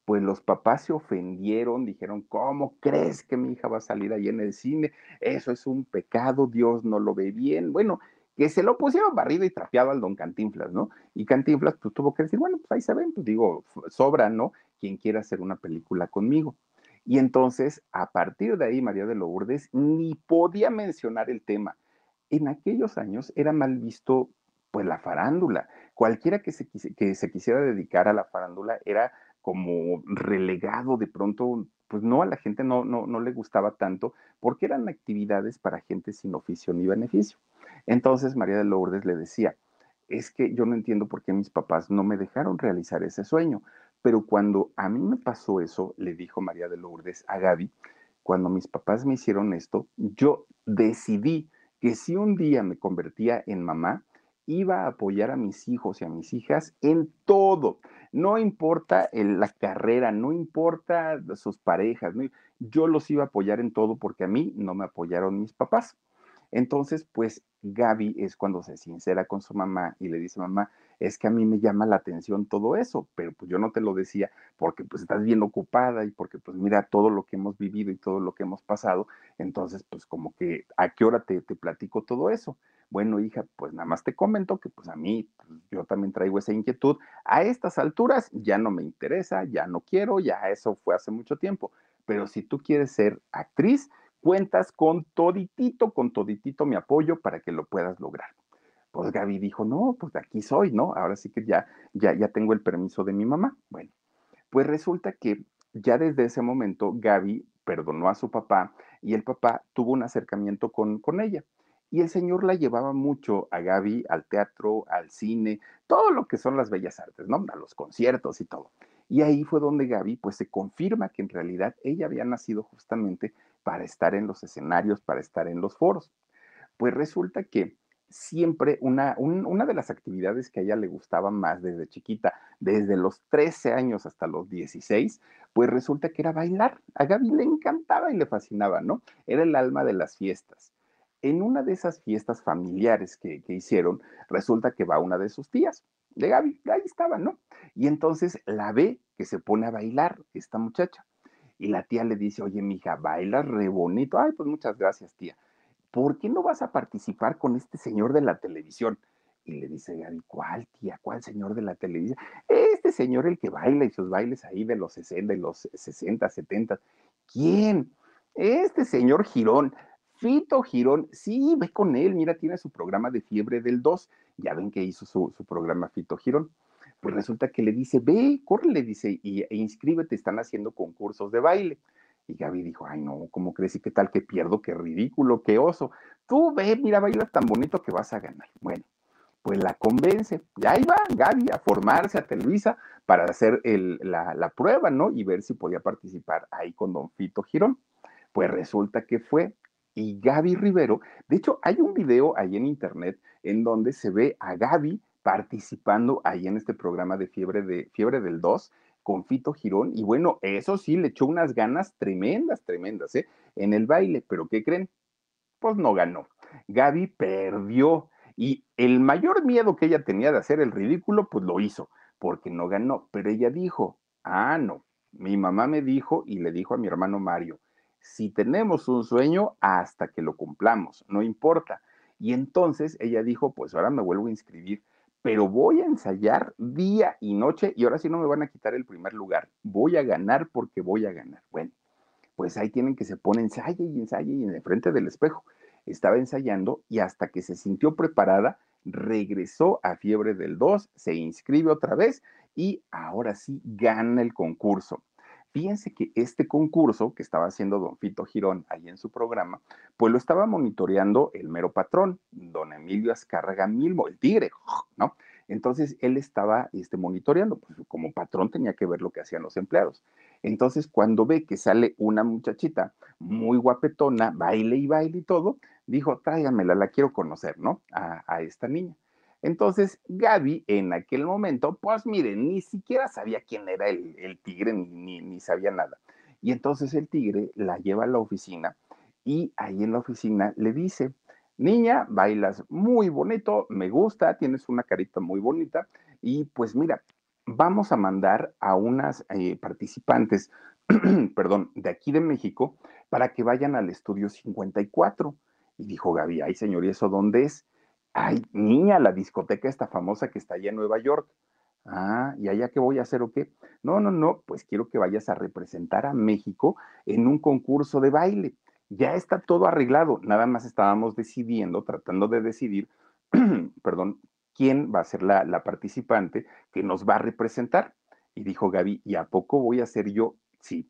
pues los papás se ofendieron, dijeron, ¿cómo crees que mi hija va a salir ahí en el cine? Eso es un pecado, Dios no lo ve bien. Bueno, que se lo pusieron barrido y trapeado al don Cantinflas, ¿no? Y Cantinflas pues tuvo que decir, bueno, pues ahí se ven, pues digo, sobra, ¿no? Quien quiera hacer una película conmigo. Y entonces, a partir de ahí, María de Lourdes ni podía mencionar el tema. En aquellos años era mal visto, pues, la farándula. Cualquiera que se, que se quisiera dedicar a la farándula era como relegado de pronto, pues no a la gente no, no, no le gustaba tanto, porque eran actividades para gente sin oficio ni beneficio. Entonces María de Lourdes le decía, es que yo no entiendo por qué mis papás no me dejaron realizar ese sueño, pero cuando a mí me pasó eso, le dijo María de Lourdes a Gaby, cuando mis papás me hicieron esto, yo decidí que si un día me convertía en mamá, iba a apoyar a mis hijos y a mis hijas en todo. No importa la carrera, no importa sus parejas, yo los iba a apoyar en todo porque a mí no me apoyaron mis papás. Entonces, pues Gaby es cuando se sincera con su mamá y le dice, mamá, es que a mí me llama la atención todo eso, pero pues yo no te lo decía porque pues estás bien ocupada y porque pues mira todo lo que hemos vivido y todo lo que hemos pasado, entonces pues como que a qué hora te, te platico todo eso. Bueno, hija, pues nada más te comento que pues a mí, pues, yo también traigo esa inquietud. A estas alturas ya no me interesa, ya no quiero, ya eso fue hace mucho tiempo. Pero si tú quieres ser actriz, cuentas con toditito, con toditito mi apoyo para que lo puedas lograr. Pues Gaby dijo, no, pues de aquí soy, ¿no? Ahora sí que ya, ya, ya tengo el permiso de mi mamá. Bueno, pues resulta que ya desde ese momento Gaby perdonó a su papá y el papá tuvo un acercamiento con, con ella. Y el Señor la llevaba mucho a Gaby al teatro, al cine, todo lo que son las bellas artes, ¿no? A los conciertos y todo. Y ahí fue donde Gaby pues se confirma que en realidad ella había nacido justamente para estar en los escenarios, para estar en los foros. Pues resulta que siempre una, una de las actividades que a ella le gustaba más desde chiquita, desde los 13 años hasta los 16, pues resulta que era bailar. A Gaby le encantaba y le fascinaba, ¿no? Era el alma de las fiestas en una de esas fiestas familiares que, hicieron, resulta que va una de sus tías, de Gaby, ahí estaba, ¿no? Y entonces la ve que se pone a bailar esta muchacha. Y la tía le dice, oye, mija, baila re bonito. Ay, pues muchas gracias, tía. ¿Por qué no vas a participar con este señor de la televisión? Y le dice Gaby, ¿cuál tía? ¿Cuál señor de la televisión? Este señor, el que baila y sus bailes ahí de los 60, de los 60, 70. ¿Quién? Este señor Girón. Fito Girón, sí, ve con él, mira, tiene su programa de fiebre del 2, ya ven que hizo su, programa Fito Girón. Pues resulta que le dice, ve, corre, le dice, y, e inscríbete, están haciendo concursos de baile. Y Gaby dijo, ay no, ¿cómo crees y qué tal que pierdo? Qué ridículo, qué oso. Tú ve, mira, baila tan bonito que vas a ganar. Bueno, pues la convence. Y ahí va Gaby a formarse a Televisa para hacer la, la, prueba, ¿no? Y ver si podía participar ahí con don Fito Girón. Pues resulta que fue y Gaby Rivero. De hecho, hay un video ahí en internet en donde se ve a Gaby participando ahí en este programa de Fiebre, de, Fiebre del 2 con Fito Girón. Y bueno, eso sí, le echó unas ganas tremendas, tremendas, ¿eh? En el baile. Pero ¿qué creen? Pues no ganó. Gaby perdió. Y el mayor miedo que ella tenía de hacer el ridículo, pues lo hizo, porque no ganó. Pero ella dijo, ah, no, mi mamá me dijo y le dijo a mi hermano Mario, si tenemos un sueño hasta que lo cumplamos, no importa. Y entonces ella dijo, pues ahora me vuelvo a inscribir, pero voy a ensayar día y noche y ahora sí no me van a quitar el primer lugar. Voy a ganar porque voy a ganar. Bueno, pues ahí tienen que se pone ensaye y ensaye y en el frente del espejo. Estaba ensayando y hasta que se sintió preparada, regresó a Fiebre del 2, se inscribe otra vez y ahora sí gana el concurso. Fíjense que este concurso que estaba haciendo don Fito Girón ahí en su programa, pues lo estaba monitoreando el mero patrón, don Emilio Azcárraga Milmo, el tigre, ¿no? Entonces él estaba este, monitoreando, pues como patrón tenía que ver lo que hacían los empleados. Entonces cuando ve que sale una muchachita muy guapetona, baile y baile y todo, dijo, tráigamela, la quiero conocer, ¿no? a esta niña. Entonces, Gaby en aquel momento, pues miren, ni siquiera sabía quién era el, tigre, ni, ni, sabía nada. Y entonces el tigre la lleva a la oficina y ahí en la oficina le dice, niña, bailas muy bonito, me gusta, tienes una carita muy bonita y pues mira, vamos a mandar a unas eh, participantes, [CLEARS THROAT] perdón, de aquí de México para que vayan al estudio 54. Y dijo Gaby, ay señor, ¿y eso dónde es? Ay, niña, la discoteca esta famosa que está allá en Nueva York. Ah, ¿y allá qué voy a hacer o qué? No, no, no, pues quiero que vayas a representar a México en un concurso de baile. Ya está todo arreglado, nada más estábamos decidiendo, tratando de decidir, [CLEARS THROAT] perdón, quién va a ser la, la participante que nos va a representar. Y dijo Gaby, ¿y a poco voy a ser yo? Sí,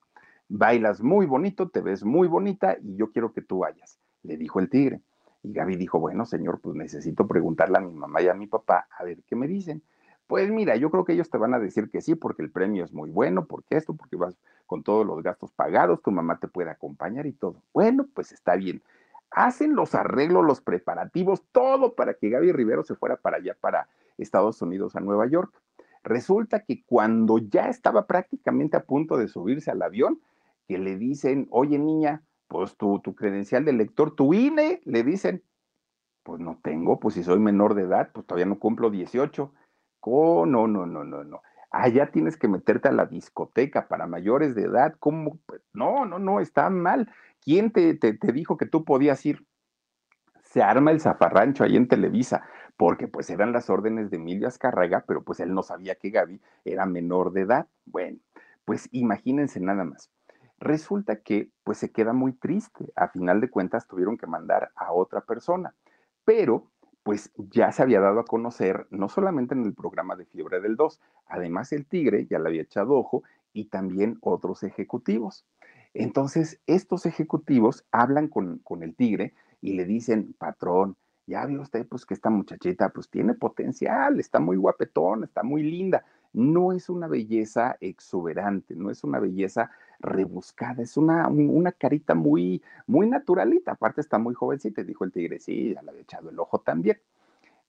bailas muy bonito, te ves muy bonita y yo quiero que tú vayas, le dijo el tigre. Y Gaby dijo, bueno, señor, pues necesito preguntarle a mi mamá y a mi papá a ver qué me dicen. Pues mira, yo creo que ellos te van a decir que sí, porque el premio es muy bueno, porque esto, porque vas con todos los gastos pagados, tu mamá te puede acompañar y todo. Bueno, pues está bien. Hacen los arreglos, los preparativos, todo para que Gaby Rivero se fuera para allá, para Estados Unidos, a Nueva York. Resulta que cuando ya estaba prácticamente a punto de subirse al avión, que le dicen, oye niña, pues tu, tu credencial de lector, tu INE, le dicen, pues no tengo, pues si soy menor de edad, pues todavía no cumplo 18 Oh, no, no, no, no, no. Allá tienes que meterte a la discoteca para mayores de edad. ¿Cómo? Pues, no, no, no, está mal. ¿Quién te, te, te dijo que tú podías ir? Se arma el zafarrancho ahí en Televisa, porque pues eran las órdenes de Emilio Azcárraga, pero pues él no sabía que Gaby era menor de edad. Bueno, pues imagínense nada más. Resulta que pues se queda muy triste. A final de cuentas tuvieron que mandar a otra persona, pero pues ya se había dado a conocer, no solamente en el programa de Fiebre del 2, además el Tigre ya le había echado ojo y también otros ejecutivos. Entonces, estos ejecutivos hablan con, con el Tigre y le dicen, patrón, ya vio usted pues que esta muchachita pues tiene potencial, está muy guapetón, está muy linda. No es una belleza exuberante, no es una belleza rebuscada, es una, una carita muy, muy naturalita. Aparte está muy jovencita, dijo el tigre, sí, ya le había echado el ojo también.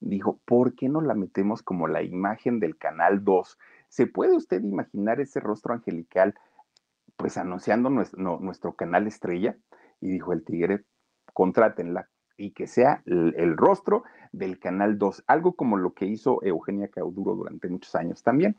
Dijo, ¿por qué no la metemos como la imagen del Canal 2? ¿Se puede usted imaginar ese rostro angelical pues anunciando nuestro, nuestro canal estrella? Y dijo el tigre, contrátenla y que sea el, rostro del Canal 2, algo como lo que hizo Eugenia Cauduro durante muchos años también.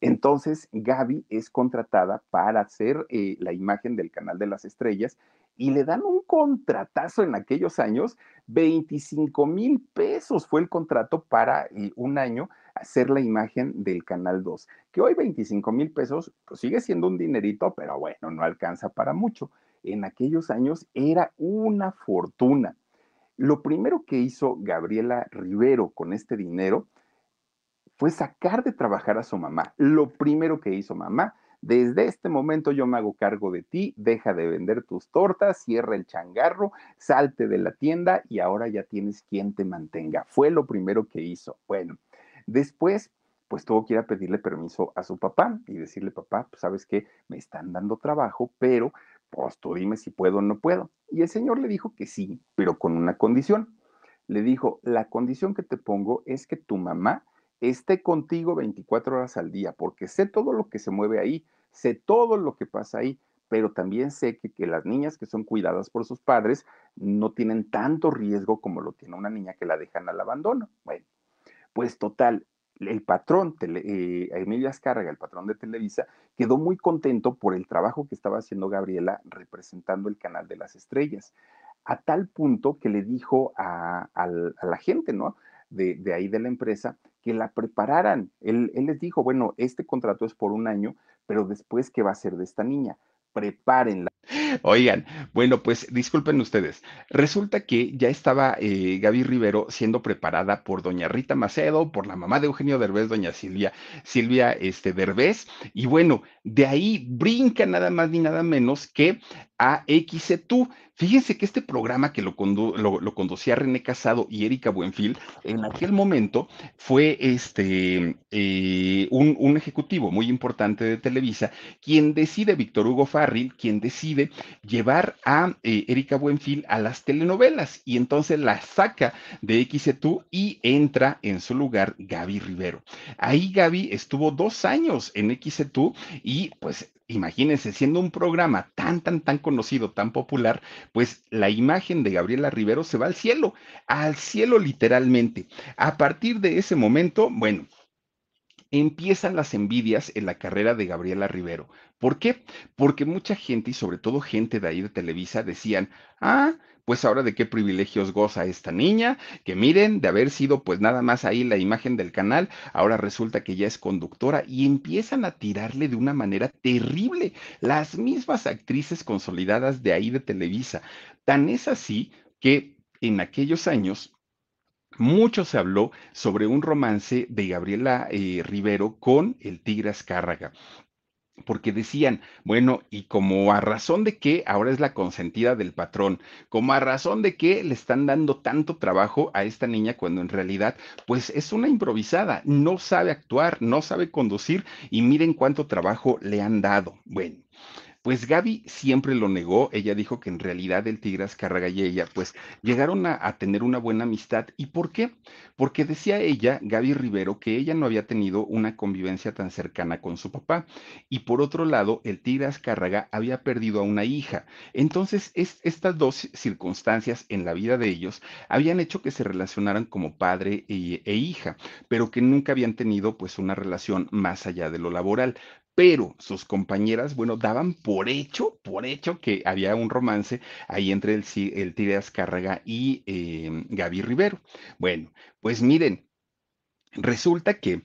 Entonces, Gaby es contratada para hacer eh, la imagen del Canal de las Estrellas y le dan un contratazo en aquellos años, 25 mil pesos fue el contrato para eh, un año hacer la imagen del Canal 2, que hoy 25 mil pesos pues sigue siendo un dinerito, pero bueno, no alcanza para mucho. En aquellos años era una fortuna. Lo primero que hizo Gabriela Rivero con este dinero fue sacar de trabajar a su mamá. Lo primero que hizo mamá, desde este momento yo me hago cargo de ti, deja de vender tus tortas, cierra el changarro, salte de la tienda y ahora ya tienes quien te mantenga. Fue lo primero que hizo. Bueno, después pues tuvo que ir a pedirle permiso a su papá y decirle, papá, pues sabes que me están dando trabajo, pero pues tú dime si puedo o no puedo. Y el señor le dijo que sí, pero con una condición. Le dijo, la condición que te pongo es que tu mamá esté contigo 24 horas al día, porque sé todo lo que se mueve ahí, sé todo lo que pasa ahí, pero también sé que, las niñas que son cuidadas por sus padres no tienen tanto riesgo como lo tiene una niña que la dejan al abandono. Bueno, pues total, el patrón, eh, Emilio Azcárraga, el patrón de Televisa, quedó muy contento por el trabajo que estaba haciendo Gabriela representando el canal de las estrellas, a tal punto que le dijo a, la gente, ¿no? De, ahí de la empresa, que la prepararan. Él, él les dijo, bueno, este contrato es por un año, pero después, ¿qué va a ser de esta niña? Prepárenla. Oigan, bueno, pues disculpen ustedes. Resulta que ya estaba eh, Gaby Rivero siendo preparada por doña Rita Macedo, por la mamá de Eugenio Derbez, doña Silvia, Silvia este, Derbez, y bueno, de ahí brinca nada más ni nada menos que a XC2. Fíjense que este programa que lo, lo, conducía René Casado y Erika Buenfil, en aquel momento fue este, eh, un, ejecutivo muy importante de Televisa, quien decide, Víctor Hugo Farril, quien decide llevar a eh, Erika Buenfil a las telenovelas y entonces la saca de XC2 y entra en su lugar Gaby Rivero. Ahí Gaby estuvo dos años en XC2 y pues imagínense, siendo un programa tan, tan, tan conocido, tan popular, pues la imagen de Gabriela Rivero se va al cielo, al cielo literalmente. A partir de ese momento, bueno, empiezan las envidias en la carrera de Gabriela Rivero. ¿Por qué? Porque mucha gente, y sobre todo gente de ahí de Televisa, decían, ah, pues ahora de qué privilegios goza esta niña, que miren, de haber sido pues nada más ahí la imagen del canal, ahora resulta que ya es conductora y empiezan a tirarle de una manera terrible las mismas actrices consolidadas de ahí de Televisa. Tan es así que en aquellos años mucho se habló sobre un romance de Gabriela eh, Rivero con el Tigre Azcárraga porque decían, bueno, y como a razón de que ahora es la consentida del patrón, como a razón de que le están dando tanto trabajo a esta niña cuando en realidad, pues es una improvisada, no sabe actuar, no sabe conducir y miren cuánto trabajo le han dado. Bueno, pues Gaby siempre lo negó, ella dijo que en realidad el Tigre Azcárraga y ella pues llegaron a, tener una buena amistad. ¿Y por qué? Porque decía ella, Gaby Rivero, que ella no había tenido una convivencia tan cercana con su papá. Y por otro lado, el Tigre Azcárraga había perdido a una hija. Entonces, es, estas dos circunstancias en la vida de ellos habían hecho que se relacionaran como padre e, e hija, pero que nunca habían tenido pues una relación más allá de lo laboral pero sus compañeras, bueno, daban por hecho, por hecho que había un romance ahí entre el, el Tigre Azcárraga y eh, Gaby Rivero. Bueno, pues miren, resulta que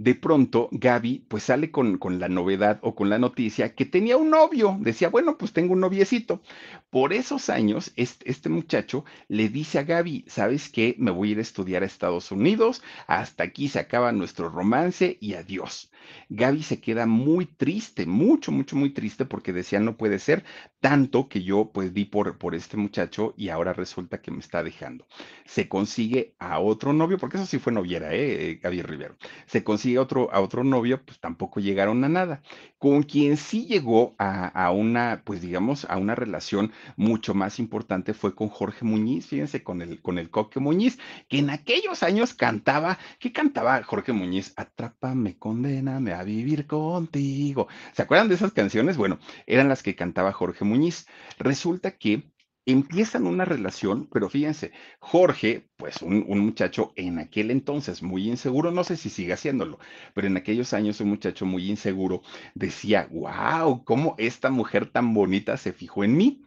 de pronto Gaby pues sale con, con, la novedad o con la noticia que tenía un novio. Decía, bueno, pues tengo un noviecito. Por esos años, este, muchacho le dice a Gaby, ¿sabes qué? Me voy a ir a estudiar a Estados Unidos, hasta aquí se acaba nuestro romance y adiós. Gaby se queda muy triste, mucho, mucho, muy triste porque decía, no puede ser tanto que yo pues di por, por este muchacho y ahora resulta que me está dejando. Se consigue a otro novio, porque eso sí fue noviera, ¿eh? Gaby Rivero. Se consigue a otro, a otro novio, pues tampoco llegaron a nada. Con quien sí llegó a, una, pues digamos, a una relación mucho más importante fue con Jorge Muñiz, fíjense, con el, con el Coque Muñiz, que en aquellos años cantaba, ¿qué cantaba Jorge Muñiz? Atrápame, condéname a vivir contigo. ¿Se acuerdan de esas canciones? Bueno, eran las que cantaba Jorge Muñiz. Resulta que empiezan una relación, pero fíjense, Jorge, pues un, un, muchacho en aquel entonces muy inseguro, no sé si sigue haciéndolo, pero en aquellos años un muchacho muy inseguro decía, wow, ¿cómo esta mujer tan bonita se fijó en mí?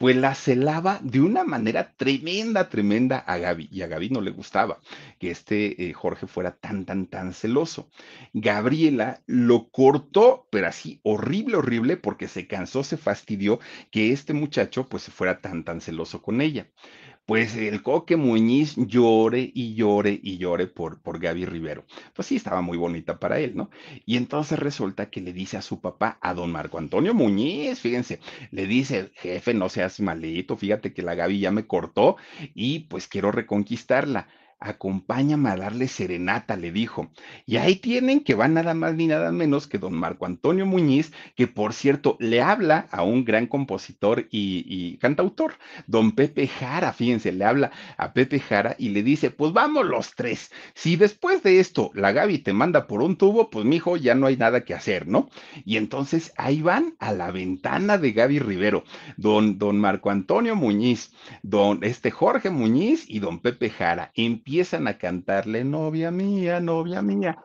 Pues la celaba de una manera tremenda, tremenda a Gaby. Y a Gaby no le gustaba que este eh, Jorge fuera tan, tan, tan celoso. Gabriela lo cortó, pero así horrible, horrible, porque se cansó, se fastidió que este muchacho pues fuera tan, tan celoso con ella pues el Coque Muñiz llore y llore y llore por, por Gaby Rivero. Pues sí, estaba muy bonita para él, ¿no? Y entonces resulta que le dice a su papá, a don Marco Antonio Muñiz, fíjense, le dice, jefe, no seas malito, fíjate que la Gaby ya me cortó y pues quiero reconquistarla acompáñame a darle serenata, le dijo. Y ahí tienen que va nada más ni nada menos que don Marco Antonio Muñiz, que por cierto le habla a un gran compositor y, cantautor, don Pepe Jara, fíjense, le habla a Pepe Jara y le dice, pues vamos los tres. Si después de esto la Gaby te manda por un tubo, pues mijo, ya no hay nada que hacer, ¿no? Y entonces ahí van a la ventana de Gaby Rivero, don, don Marco Antonio Muñiz, don este Jorge Muñiz y don Pepe Jara empiezan a cantarle, novia mía, novia mía.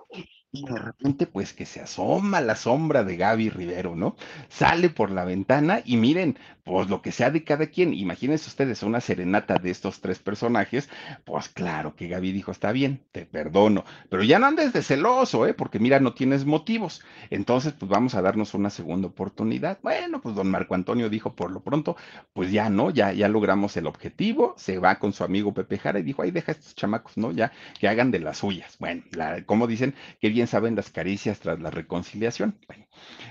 Y de repente, pues que se asoma la sombra de Gaby Rivero, ¿no? Sale por la ventana y miren, pues lo que sea de cada quien. Imagínense ustedes una serenata de estos tres personajes, pues claro que Gaby dijo, está bien, te perdono, pero ya no andes de celoso, ¿eh? Porque mira, no tienes motivos. Entonces, pues vamos a darnos una segunda oportunidad. Bueno, pues don Marco Antonio dijo por lo pronto, pues ya no, ya, ya logramos el objetivo, se va con su amigo Pepe Jara y dijo, ahí deja a estos chamacos, ¿no? Ya que hagan de las suyas. Bueno, como dicen, que bien saben las caricias tras la reconciliación. Bueno,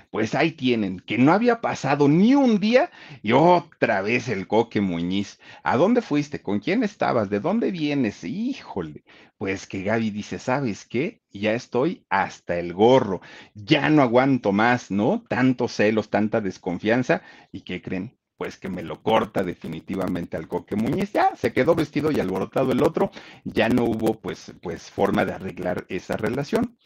pues ahí tienen, que no había pasado ni un día y otra vez el coque Muñiz. ¿A dónde fuiste? ¿Con quién estabas? ¿De dónde vienes? Híjole. Pues que Gaby dice, ¿sabes qué? Ya estoy hasta el gorro. Ya no aguanto más, ¿no? Tantos celos, tanta desconfianza. ¿Y qué creen? Pues que me lo corta definitivamente al coque Muñiz. Ya se quedó vestido y alborotado el otro. Ya no hubo pues, pues forma de arreglar esa relación.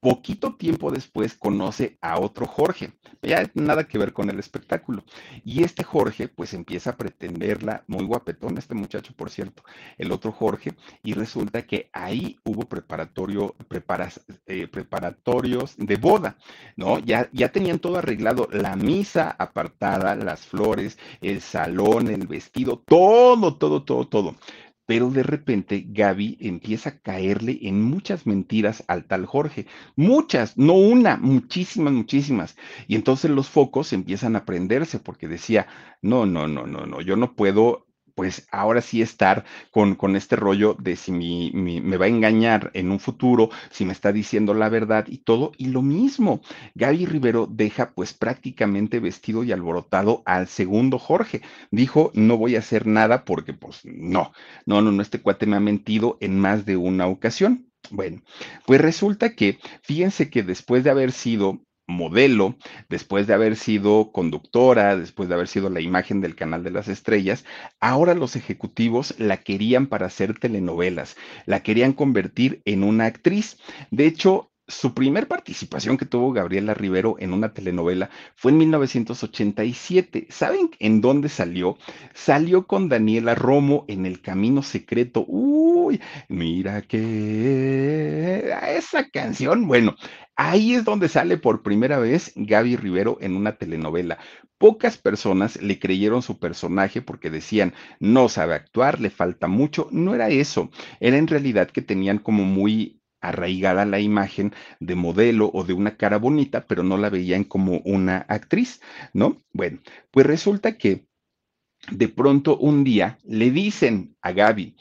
Poquito tiempo después conoce a otro Jorge, ya nada que ver con el espectáculo. Y este Jorge, pues empieza a pretenderla, muy guapetón este muchacho, por cierto, el otro Jorge, y resulta que ahí hubo preparatorio, preparas, eh, preparatorios de boda, ¿no? Ya, ya tenían todo arreglado, la misa apartada, las flores, el salón, el vestido, todo, todo, todo, todo pero de repente Gaby empieza a caerle en muchas mentiras al tal Jorge. Muchas, no una, muchísimas, muchísimas. Y entonces los focos empiezan a prenderse porque decía, no, no, no, no, no, yo no puedo pues ahora sí estar con, con este rollo de si me va a engañar en un futuro, si me está diciendo la verdad y todo. Y lo mismo, Gaby Rivero deja pues prácticamente vestido y alborotado al segundo Jorge. Dijo, no voy a hacer nada porque pues no, no, no, no, este cuate me ha mentido en más de una ocasión. Bueno, pues resulta que, fíjense que después de haber sido modelo, después de haber sido conductora, después de haber sido la imagen del canal de las estrellas, ahora los ejecutivos la querían para hacer telenovelas, la querían convertir en una actriz. De hecho, su primer participación que tuvo Gabriela Rivero en una telenovela fue en 1987. ¿Saben en dónde salió? Salió con Daniela Romo en El Camino Secreto. Uy, mira que esa canción, bueno, ahí es donde sale por primera vez Gaby Rivero en una telenovela. Pocas personas le creyeron su personaje porque decían, no sabe actuar, le falta mucho. No era eso, era en realidad que tenían como muy arraigada la imagen de modelo o de una cara bonita, pero no la veían como una actriz, ¿no? Bueno, pues resulta que de pronto un día le dicen a Gaby,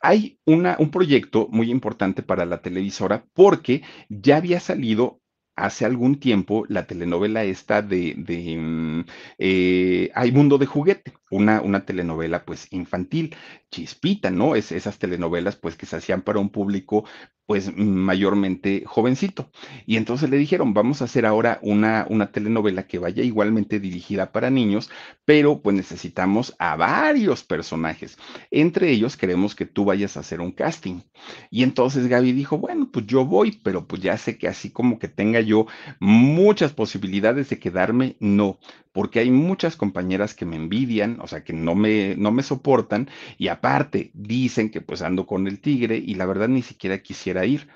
hay un proyecto muy importante para la televisora porque ya había salido hace algún tiempo la telenovela esta de, de mm, eh, Hay Mundo de Juguete, una, una telenovela pues infantil, chispita, ¿no? Es esas telenovelas pues que se hacían para un público pues mayormente jovencito. Y entonces le dijeron, vamos a hacer ahora una, una telenovela que vaya igualmente dirigida para niños, pero pues necesitamos a varios personajes. Entre ellos queremos que tú vayas a hacer un casting. Y entonces Gaby dijo, bueno, pues yo voy, pero pues ya sé que así como que tenga yo muchas posibilidades de quedarme, no, porque hay muchas compañeras que me envidian, o sea, que no me, no me soportan y aparte dicen que pues ando con el tigre y la verdad ni siquiera quisiera ir.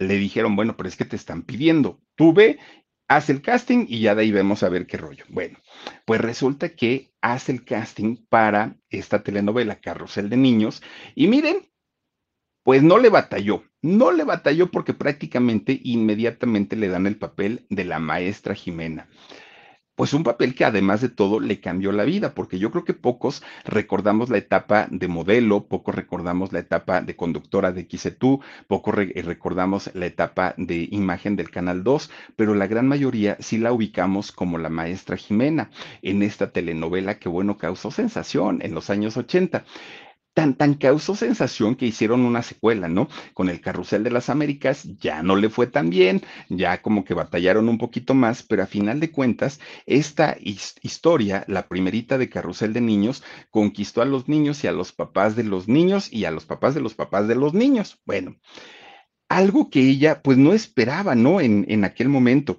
Le dijeron, bueno, pero es que te están pidiendo, tú ve, haz el casting y ya de ahí vemos a ver qué rollo. Bueno, pues resulta que hace el casting para esta telenovela Carrusel de Niños y miren, pues no le batalló, no le batalló porque prácticamente inmediatamente le dan el papel de la maestra Jimena pues un papel que además de todo le cambió la vida, porque yo creo que pocos recordamos la etapa de modelo, pocos recordamos la etapa de conductora de XETU, pocos eh, recordamos la etapa de imagen del Canal 2, pero la gran mayoría sí la ubicamos como la maestra Jimena en esta telenovela que, bueno, causó sensación en los años 80 tan, tan causó sensación que hicieron una secuela, ¿no? Con el Carrusel de las Américas ya no le fue tan bien, ya como que batallaron un poquito más, pero a final de cuentas, esta historia, la primerita de Carrusel de Niños, conquistó a los niños y a los papás de los niños y a los papás de los papás de los niños. Bueno, algo que ella pues no esperaba, ¿no? En, en aquel momento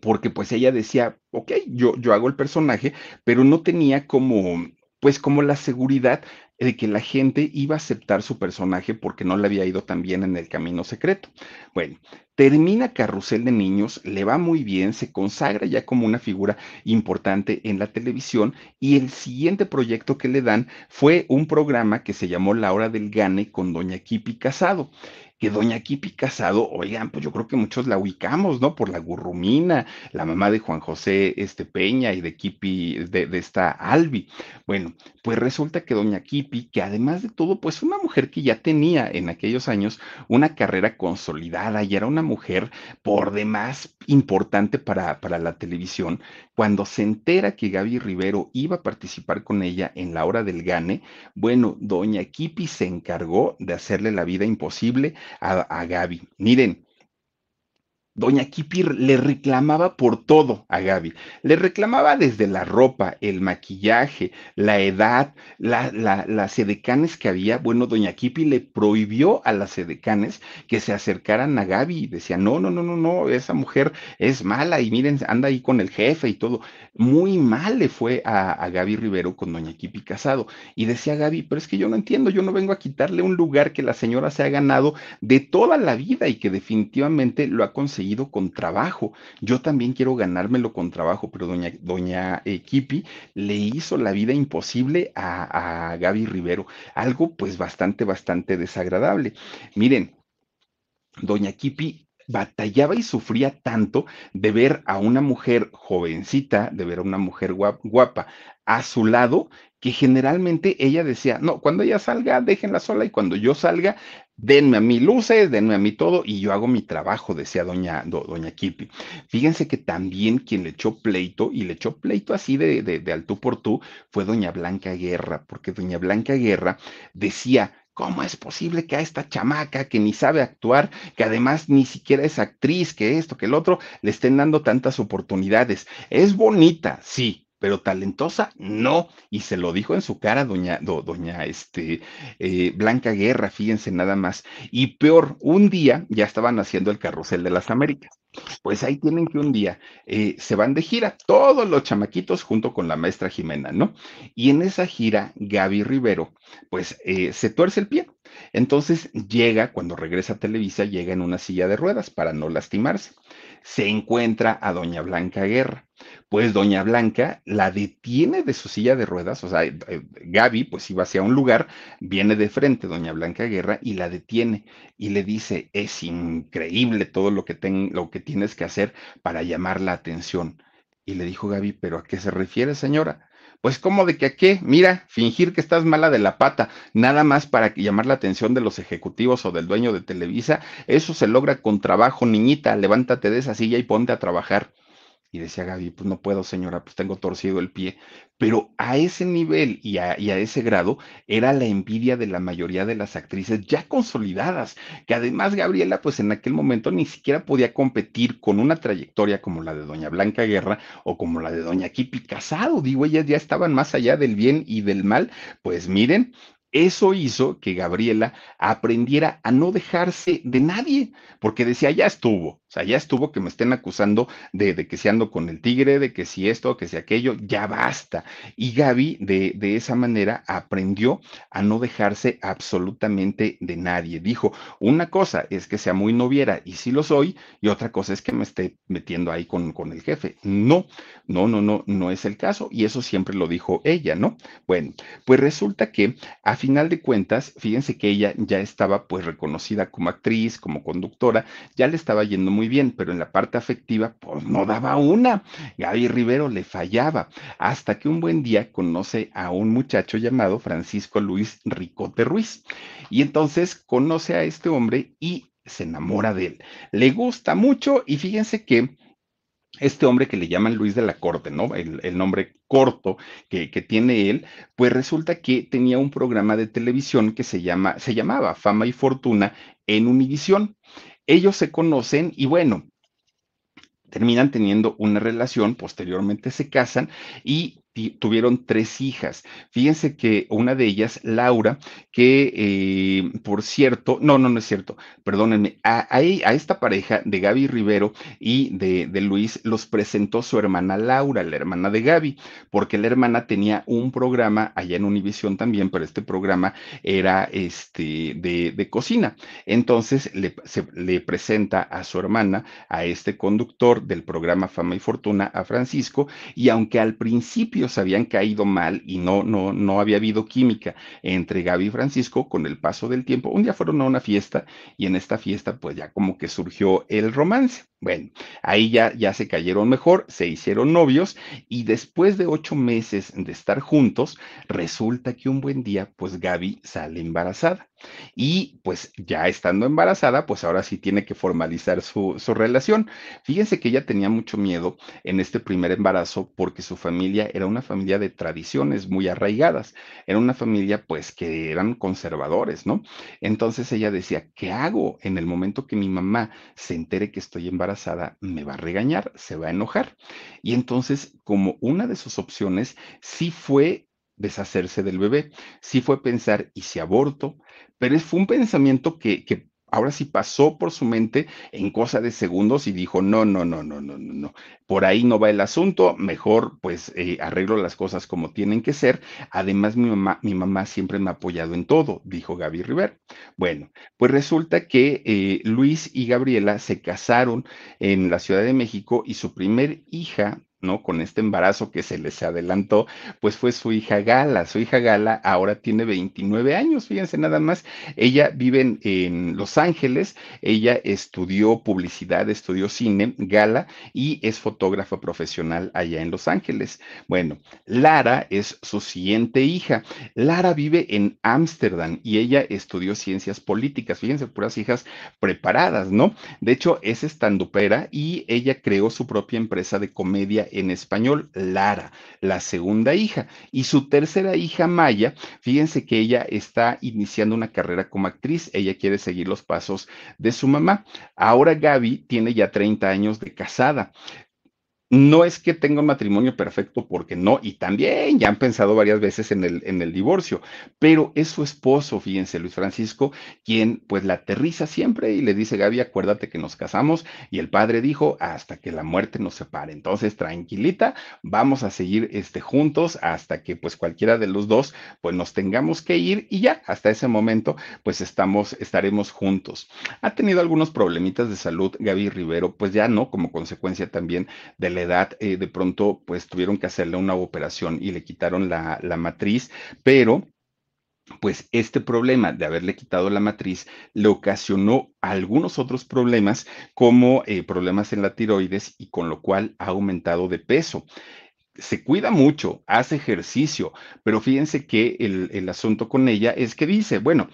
porque pues ella decía, ok, yo, yo hago el personaje, pero no tenía como, pues como la seguridad de que la gente iba a aceptar su personaje porque no le había ido tan bien en el camino secreto. Bueno, termina Carrusel de Niños, le va muy bien, se consagra ya como una figura importante en la televisión y el siguiente proyecto que le dan fue un programa que se llamó La Hora del Gane con Doña Kipi Casado que doña Kipi Casado, oigan, pues yo creo que muchos la ubicamos, ¿no? Por la gurrumina, la mamá de Juan José este, Peña y de Kipi, de, de esta Albi. Bueno, pues resulta que doña Kipi, que además de todo, pues una mujer que ya tenía en aquellos años una carrera consolidada y era una mujer por demás importante para, para la televisión, cuando se entera que Gaby Rivero iba a participar con ella en la hora del gane, bueno, doña Kipi se encargó de hacerle la vida imposible a, Gaby. Miren, doña Kipi le reclamaba por todo a Gaby. Le reclamaba desde la ropa, el maquillaje, la edad, la, las edecanes que había. Bueno, doña Kipi le prohibió a las edecanes que se acercaran a Gaby. Decía, no, no, no, no, no, esa mujer es mala y miren, anda ahí con el jefe y todo. Muy mal le fue a, a Gaby Rivero con doña Kipi casado. Y decía Gaby, pero es que yo no entiendo, yo no vengo a quitarle un lugar que la señora se ha ganado de toda la vida y que definitivamente lo ha conseguido con trabajo. Yo también quiero ganármelo con trabajo, pero doña, doña eh, Kipi le hizo la vida imposible a, a Gaby Rivero. Algo pues bastante, bastante desagradable. Miren, doña Kipi batallaba y sufría tanto de ver a una mujer jovencita, de ver a una mujer guapa a su lado, que generalmente ella decía, no, cuando ella salga, déjenla sola y cuando yo salga, denme a mí luces, denme a mí todo y yo hago mi trabajo, decía doña, doña Kipi. Fíjense que también quien le echó pleito, y le echó pleito así de, de, de al tú por tú, fue doña Blanca Guerra, porque doña Blanca Guerra decía, ¿Cómo es posible que a esta chamaca que ni sabe actuar, que además ni siquiera es actriz, que esto, que el otro, le estén dando tantas oportunidades? Es bonita, sí, pero talentosa no. Y se lo dijo en su cara doña, doña este, eh, Blanca Guerra, fíjense nada más. Y peor, un día ya estaban haciendo el carrusel de las Américas. Pues ahí tienen que un día eh, se van de gira, todos los chamaquitos junto con la maestra Jimena, ¿no? Y en esa gira, Gaby Rivero, pues eh, se tuerce el pie. Entonces llega, cuando regresa a Televisa, llega en una silla de ruedas para no lastimarse. Se encuentra a doña Blanca Guerra. Pues doña Blanca la detiene de su silla de ruedas, o sea, eh, Gaby pues iba hacia un lugar, viene de frente doña Blanca Guerra y la detiene y le dice, es increíble todo lo que, ten, lo que tienes que hacer para llamar la atención. Y le dijo Gaby, ¿pero a qué se refiere, señora? Pues como de que a qué, mira, fingir que estás mala de la pata, nada más para llamar la atención de los ejecutivos o del dueño de Televisa, eso se logra con trabajo, niñita, levántate de esa silla y ponte a trabajar. Y decía Gaby, pues no puedo, señora, pues tengo torcido el pie. Pero a ese nivel y a, y a, ese grado era la envidia de la mayoría de las actrices ya consolidadas, que además Gabriela, pues en aquel momento ni siquiera podía competir con una trayectoria como la de Doña Blanca Guerra o como la de Doña Kipi Casado. Digo, ellas ya estaban más allá del bien y del mal. Pues miren, eso hizo que Gabriela aprendiera a no dejarse de nadie, porque decía, ya estuvo, o sea, ya estuvo que me estén acusando de, que si ando con el tigre, de que si esto, que si aquello, ya basta. Y Gaby de, de esa manera aprendió a no dejarse absolutamente de nadie. Dijo, una cosa es que sea muy noviera y sí lo soy, y otra cosa es que me esté metiendo ahí con, con el jefe. No, no, no, no, no es el caso. Y eso siempre lo dijo ella, ¿no? Bueno, pues resulta que a final de cuentas, fíjense que ella ya estaba pues reconocida como actriz, como conductora, ya le estaba yendo muy bien, pero en la parte afectiva pues no daba una. Gaby Rivero le fallaba, hasta que un buen día conoce a un muchacho llamado Francisco Luis Ricote Ruiz. Y entonces conoce a este hombre y se enamora de él. Le gusta mucho y fíjense que este hombre que le llaman Luis de la Corte, ¿no? El, nombre corto que, que, tiene él, pues resulta que tenía un programa de televisión que se, llama, se llamaba Fama y Fortuna en Univisión. Ellos se conocen y bueno, terminan teniendo una relación, posteriormente se casan y tuvieron tres hijas. Fíjense que una de ellas, Laura, que eh, por cierto, no, no, no es cierto, perdónenme, a, a esta pareja de Gaby Rivero y de, Luis los presentó su hermana Laura, la hermana de Gaby, porque la hermana tenía un programa allá en Univisión también, pero este programa era este de, cocina. Entonces se, le presenta a su hermana, a este conductor del programa Fama y Fortuna, a Francisco, y aunque al principio habían caído mal y no, no, no había habido química entre Gaby y Francisco con el paso del tiempo. Un día fueron a una fiesta y en esta fiesta pues ya como que surgió el romance. Bueno, ahí ya, ya se cayeron mejor, se hicieron novios y después de ocho meses de estar juntos, resulta que un buen día pues Gaby sale embarazada. Y pues ya estando embarazada, pues ahora sí tiene que formalizar su, su, relación. Fíjense que ella tenía mucho miedo en este primer embarazo porque su familia era una familia de tradiciones muy arraigadas. Era una familia pues que eran conservadores, ¿no? Entonces ella decía, ¿qué hago en el momento que mi mamá se entere que estoy embarazada? Embarazada me va a regañar, se va a enojar. Y entonces, como una de sus opciones, sí fue deshacerse del bebé, sí fue pensar, ¿y si aborto? Pero fue un pensamiento que, que ahora sí pasó por su mente en cosa de segundos y dijo, no, no, no, no, no, no, no, por ahí no va el asunto, mejor pues eh, arreglo las cosas como tienen que ser. Además, mi mamá, mi mamá siempre me ha apoyado en todo, dijo Gaby River. Bueno, pues resulta que eh, Luis y Gabriela se casaron en la Ciudad de México y su primer hija ¿no? Con este embarazo que se les adelantó, pues fue su hija Gala. Su hija Gala ahora tiene 29 años, fíjense nada más. Ella vive en, Los Ángeles, ella estudió publicidad, estudió cine, Gala, y es fotógrafa profesional allá en Los Ángeles. Bueno, Lara es su siguiente hija. Lara vive en Ámsterdam y ella estudió ciencias políticas. Fíjense, puras hijas preparadas, ¿no? De hecho, es estandupera y ella creó su propia empresa de comedia en español, Lara, la segunda hija. Y su tercera hija, Maya, fíjense que ella está iniciando una carrera como actriz, ella quiere seguir los pasos de su mamá. Ahora Gaby tiene ya 30 años de casada. No es que tenga un matrimonio perfecto, porque no, y también ya han pensado varias veces en el, en el divorcio, pero es su esposo, fíjense, Luis Francisco, quien pues la aterriza siempre y le dice, Gaby, acuérdate que nos casamos, y el padre dijo, hasta que la muerte nos separe. Entonces, tranquilita, vamos a seguir este, juntos hasta que pues cualquiera de los dos pues nos tengamos que ir y ya, hasta ese momento pues estamos, estaremos juntos. Ha tenido algunos problemitas de salud, Gaby Rivero, pues ya no, como consecuencia también de edad, eh, de pronto, pues tuvieron que hacerle una operación y le quitaron la, la matriz, pero pues este problema de haberle quitado la matriz le ocasionó algunos otros problemas como eh, problemas en la tiroides y con lo cual ha aumentado de peso. Se cuida mucho, hace ejercicio, pero fíjense que el, el asunto con ella es que dice, bueno,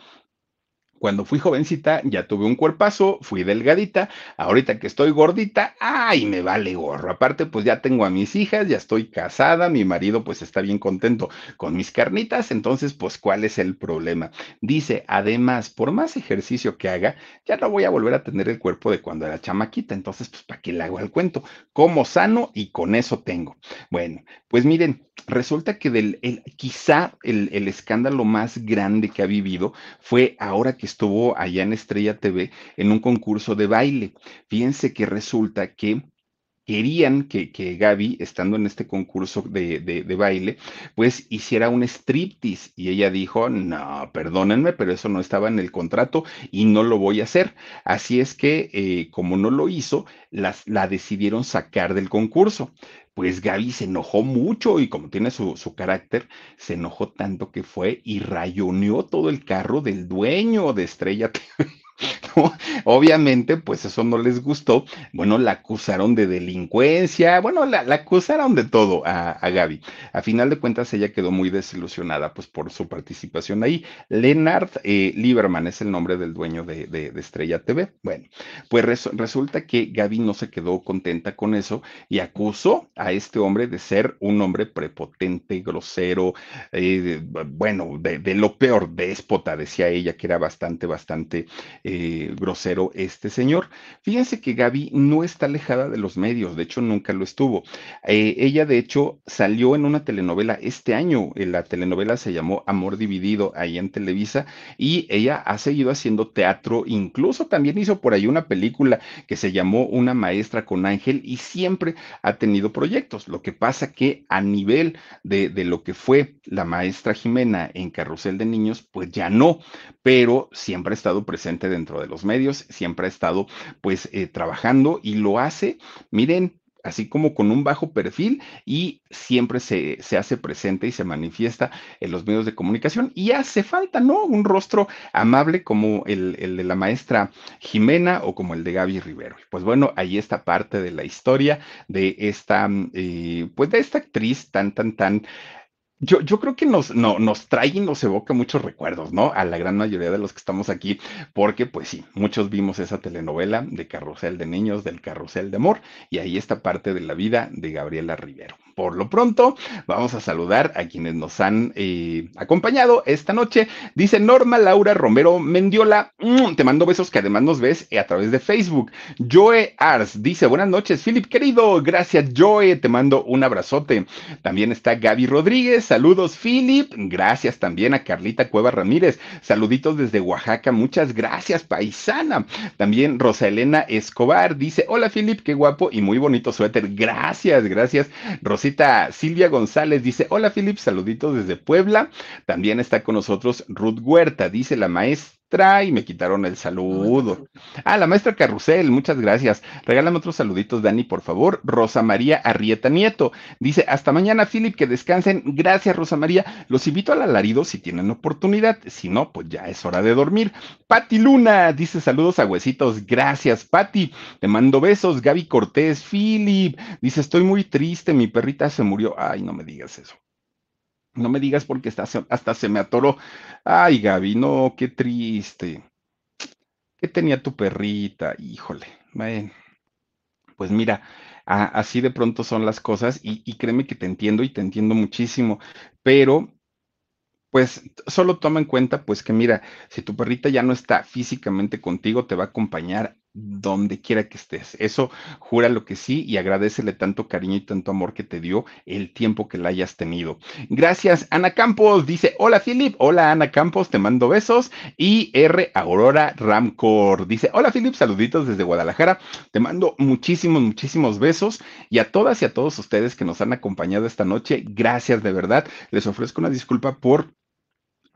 cuando fui jovencita ya tuve un cuerpazo, fui delgadita, ahorita que estoy gordita, ay, me vale gorro. Aparte, pues ya tengo a mis hijas, ya estoy casada, mi marido pues está bien contento con mis carnitas, entonces pues ¿cuál es el problema? Dice, además, por más ejercicio que haga, ya no voy a volver a tener el cuerpo de cuando era chamaquita, entonces pues ¿para qué le hago el cuento? Como sano y con eso tengo. Bueno, pues miren, resulta que del, el, quizá el, el escándalo más grande que ha vivido fue ahora que estuvo allá en Estrella TV en un concurso de baile. Fíjense que resulta que querían que, que, Gaby, estando en este concurso de, de, baile, pues hiciera un striptease. Y ella dijo, no, perdónenme, pero eso no estaba en el contrato y no lo voy a hacer. Así es que, eh, como no lo hizo, las, la decidieron sacar del concurso pues Gaby se enojó mucho y como tiene su, su, carácter, se enojó tanto que fue y rayoneó todo el carro del dueño de Estrella TV. [LAUGHS] Obviamente, pues eso no les gustó. Bueno, la acusaron de delincuencia, bueno, la, acusaron de todo a, a, Gaby. A final de cuentas, ella quedó muy desilusionada, pues por su participación ahí. Leonard eh, Lieberman es el nombre del dueño de, de, Estrella TV. Bueno, pues res, resulta que Gaby no se quedó contenta con eso y acusó a este hombre de ser un hombre prepotente, grosero, eh, bueno, de, de lo peor, déspota, decía ella, que era bastante, bastante eh, grosero este señor. Fíjense que Gaby no está alejada de los medios, de hecho nunca lo estuvo. Eh, ella de hecho salió en una telenovela este año, eh, la telenovela se llamó Amor Dividido ahí en Televisa y ella ha seguido haciendo teatro, incluso también hizo por ahí una película que se llamó Una maestra con Ángel y siempre ha tenido proyectos. Lo que pasa que a nivel de, de lo que fue la maestra Jimena en Carrusel de Niños, pues ya no, pero siempre ha estado presente dentro de los medios, siempre ha estado pues eh, trabajando y lo hace, miren, así como con un bajo perfil y siempre se, se, hace presente y se manifiesta en los medios de comunicación y hace falta, ¿no? Un rostro amable como el, el de la maestra Jimena o como el de Gaby Rivero. Pues bueno, ahí está parte de la historia de esta, eh, pues de esta actriz tan, tan, tan yo, yo creo que nos, no, nos trae y nos evoca muchos recuerdos, ¿no? A la gran mayoría de los que estamos aquí, porque pues sí, muchos vimos esa telenovela de Carrusel de Niños, del Carrusel de Amor, y ahí está parte de la vida de Gabriela Rivero. Por lo pronto, vamos a saludar a quienes nos han eh, acompañado esta noche. Dice Norma Laura Romero Mendiola, mm, te mando besos que además nos ves a través de Facebook. Joe Ars dice, buenas noches, Philip querido, gracias Joe, te mando un abrazote. También está Gaby Rodríguez, saludos Philip, gracias también a Carlita Cueva Ramírez, saluditos desde Oaxaca, muchas gracias paisana. También Rosa Elena Escobar dice, hola Philip, qué guapo y muy bonito suéter, gracias, gracias. Rosita Silvia González dice, hola Philip, saluditos desde Puebla. También está con nosotros Ruth Huerta, dice la maestra y me quitaron el saludo. Ah, la maestra Carrusel, muchas gracias. Regálame otros saluditos, Dani, por favor. Rosa María Arrieta Nieto dice: Hasta mañana, Philip, que descansen. Gracias, Rosa María. Los invito al alarido si tienen oportunidad. Si no, pues ya es hora de dormir. Pati Luna dice: Saludos a huesitos. Gracias, Pati. Te mando besos. Gaby Cortés, Philip dice: Estoy muy triste, mi perrita se murió. Ay, no me digas eso. No me digas porque hasta, se me atoró. Ay, Gaby, no, qué triste. ¿Qué tenía tu perrita? Híjole. pues mira, así de pronto son las cosas y, y créeme que te entiendo y te entiendo muchísimo, pero pues solo toma en cuenta pues que mira, si tu perrita ya no está físicamente contigo, te va a acompañar donde quiera que estés. Eso jura lo que sí y agradecele tanto cariño y tanto amor que te dio el tiempo que la hayas tenido. Gracias, Ana Campos. Dice, hola Philip, hola Ana Campos, te mando besos. Y R. Aurora Ramcor. Dice, hola Philip, saluditos desde Guadalajara. Te mando muchísimos, muchísimos besos. Y a todas y a todos ustedes que nos han acompañado esta noche, gracias de verdad. Les ofrezco una disculpa por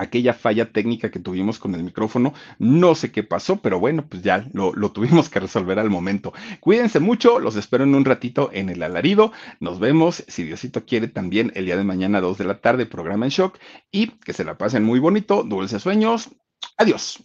aquella falla técnica que tuvimos con el micrófono. No sé qué pasó, pero bueno, pues ya lo, tuvimos que resolver al momento. Cuídense mucho, los espero en un ratito en el alarido. Nos vemos, si Diosito quiere, también el día de mañana, 2 de la tarde, programa en shock. Y que se la pasen muy bonito, dulces sueños. Adiós.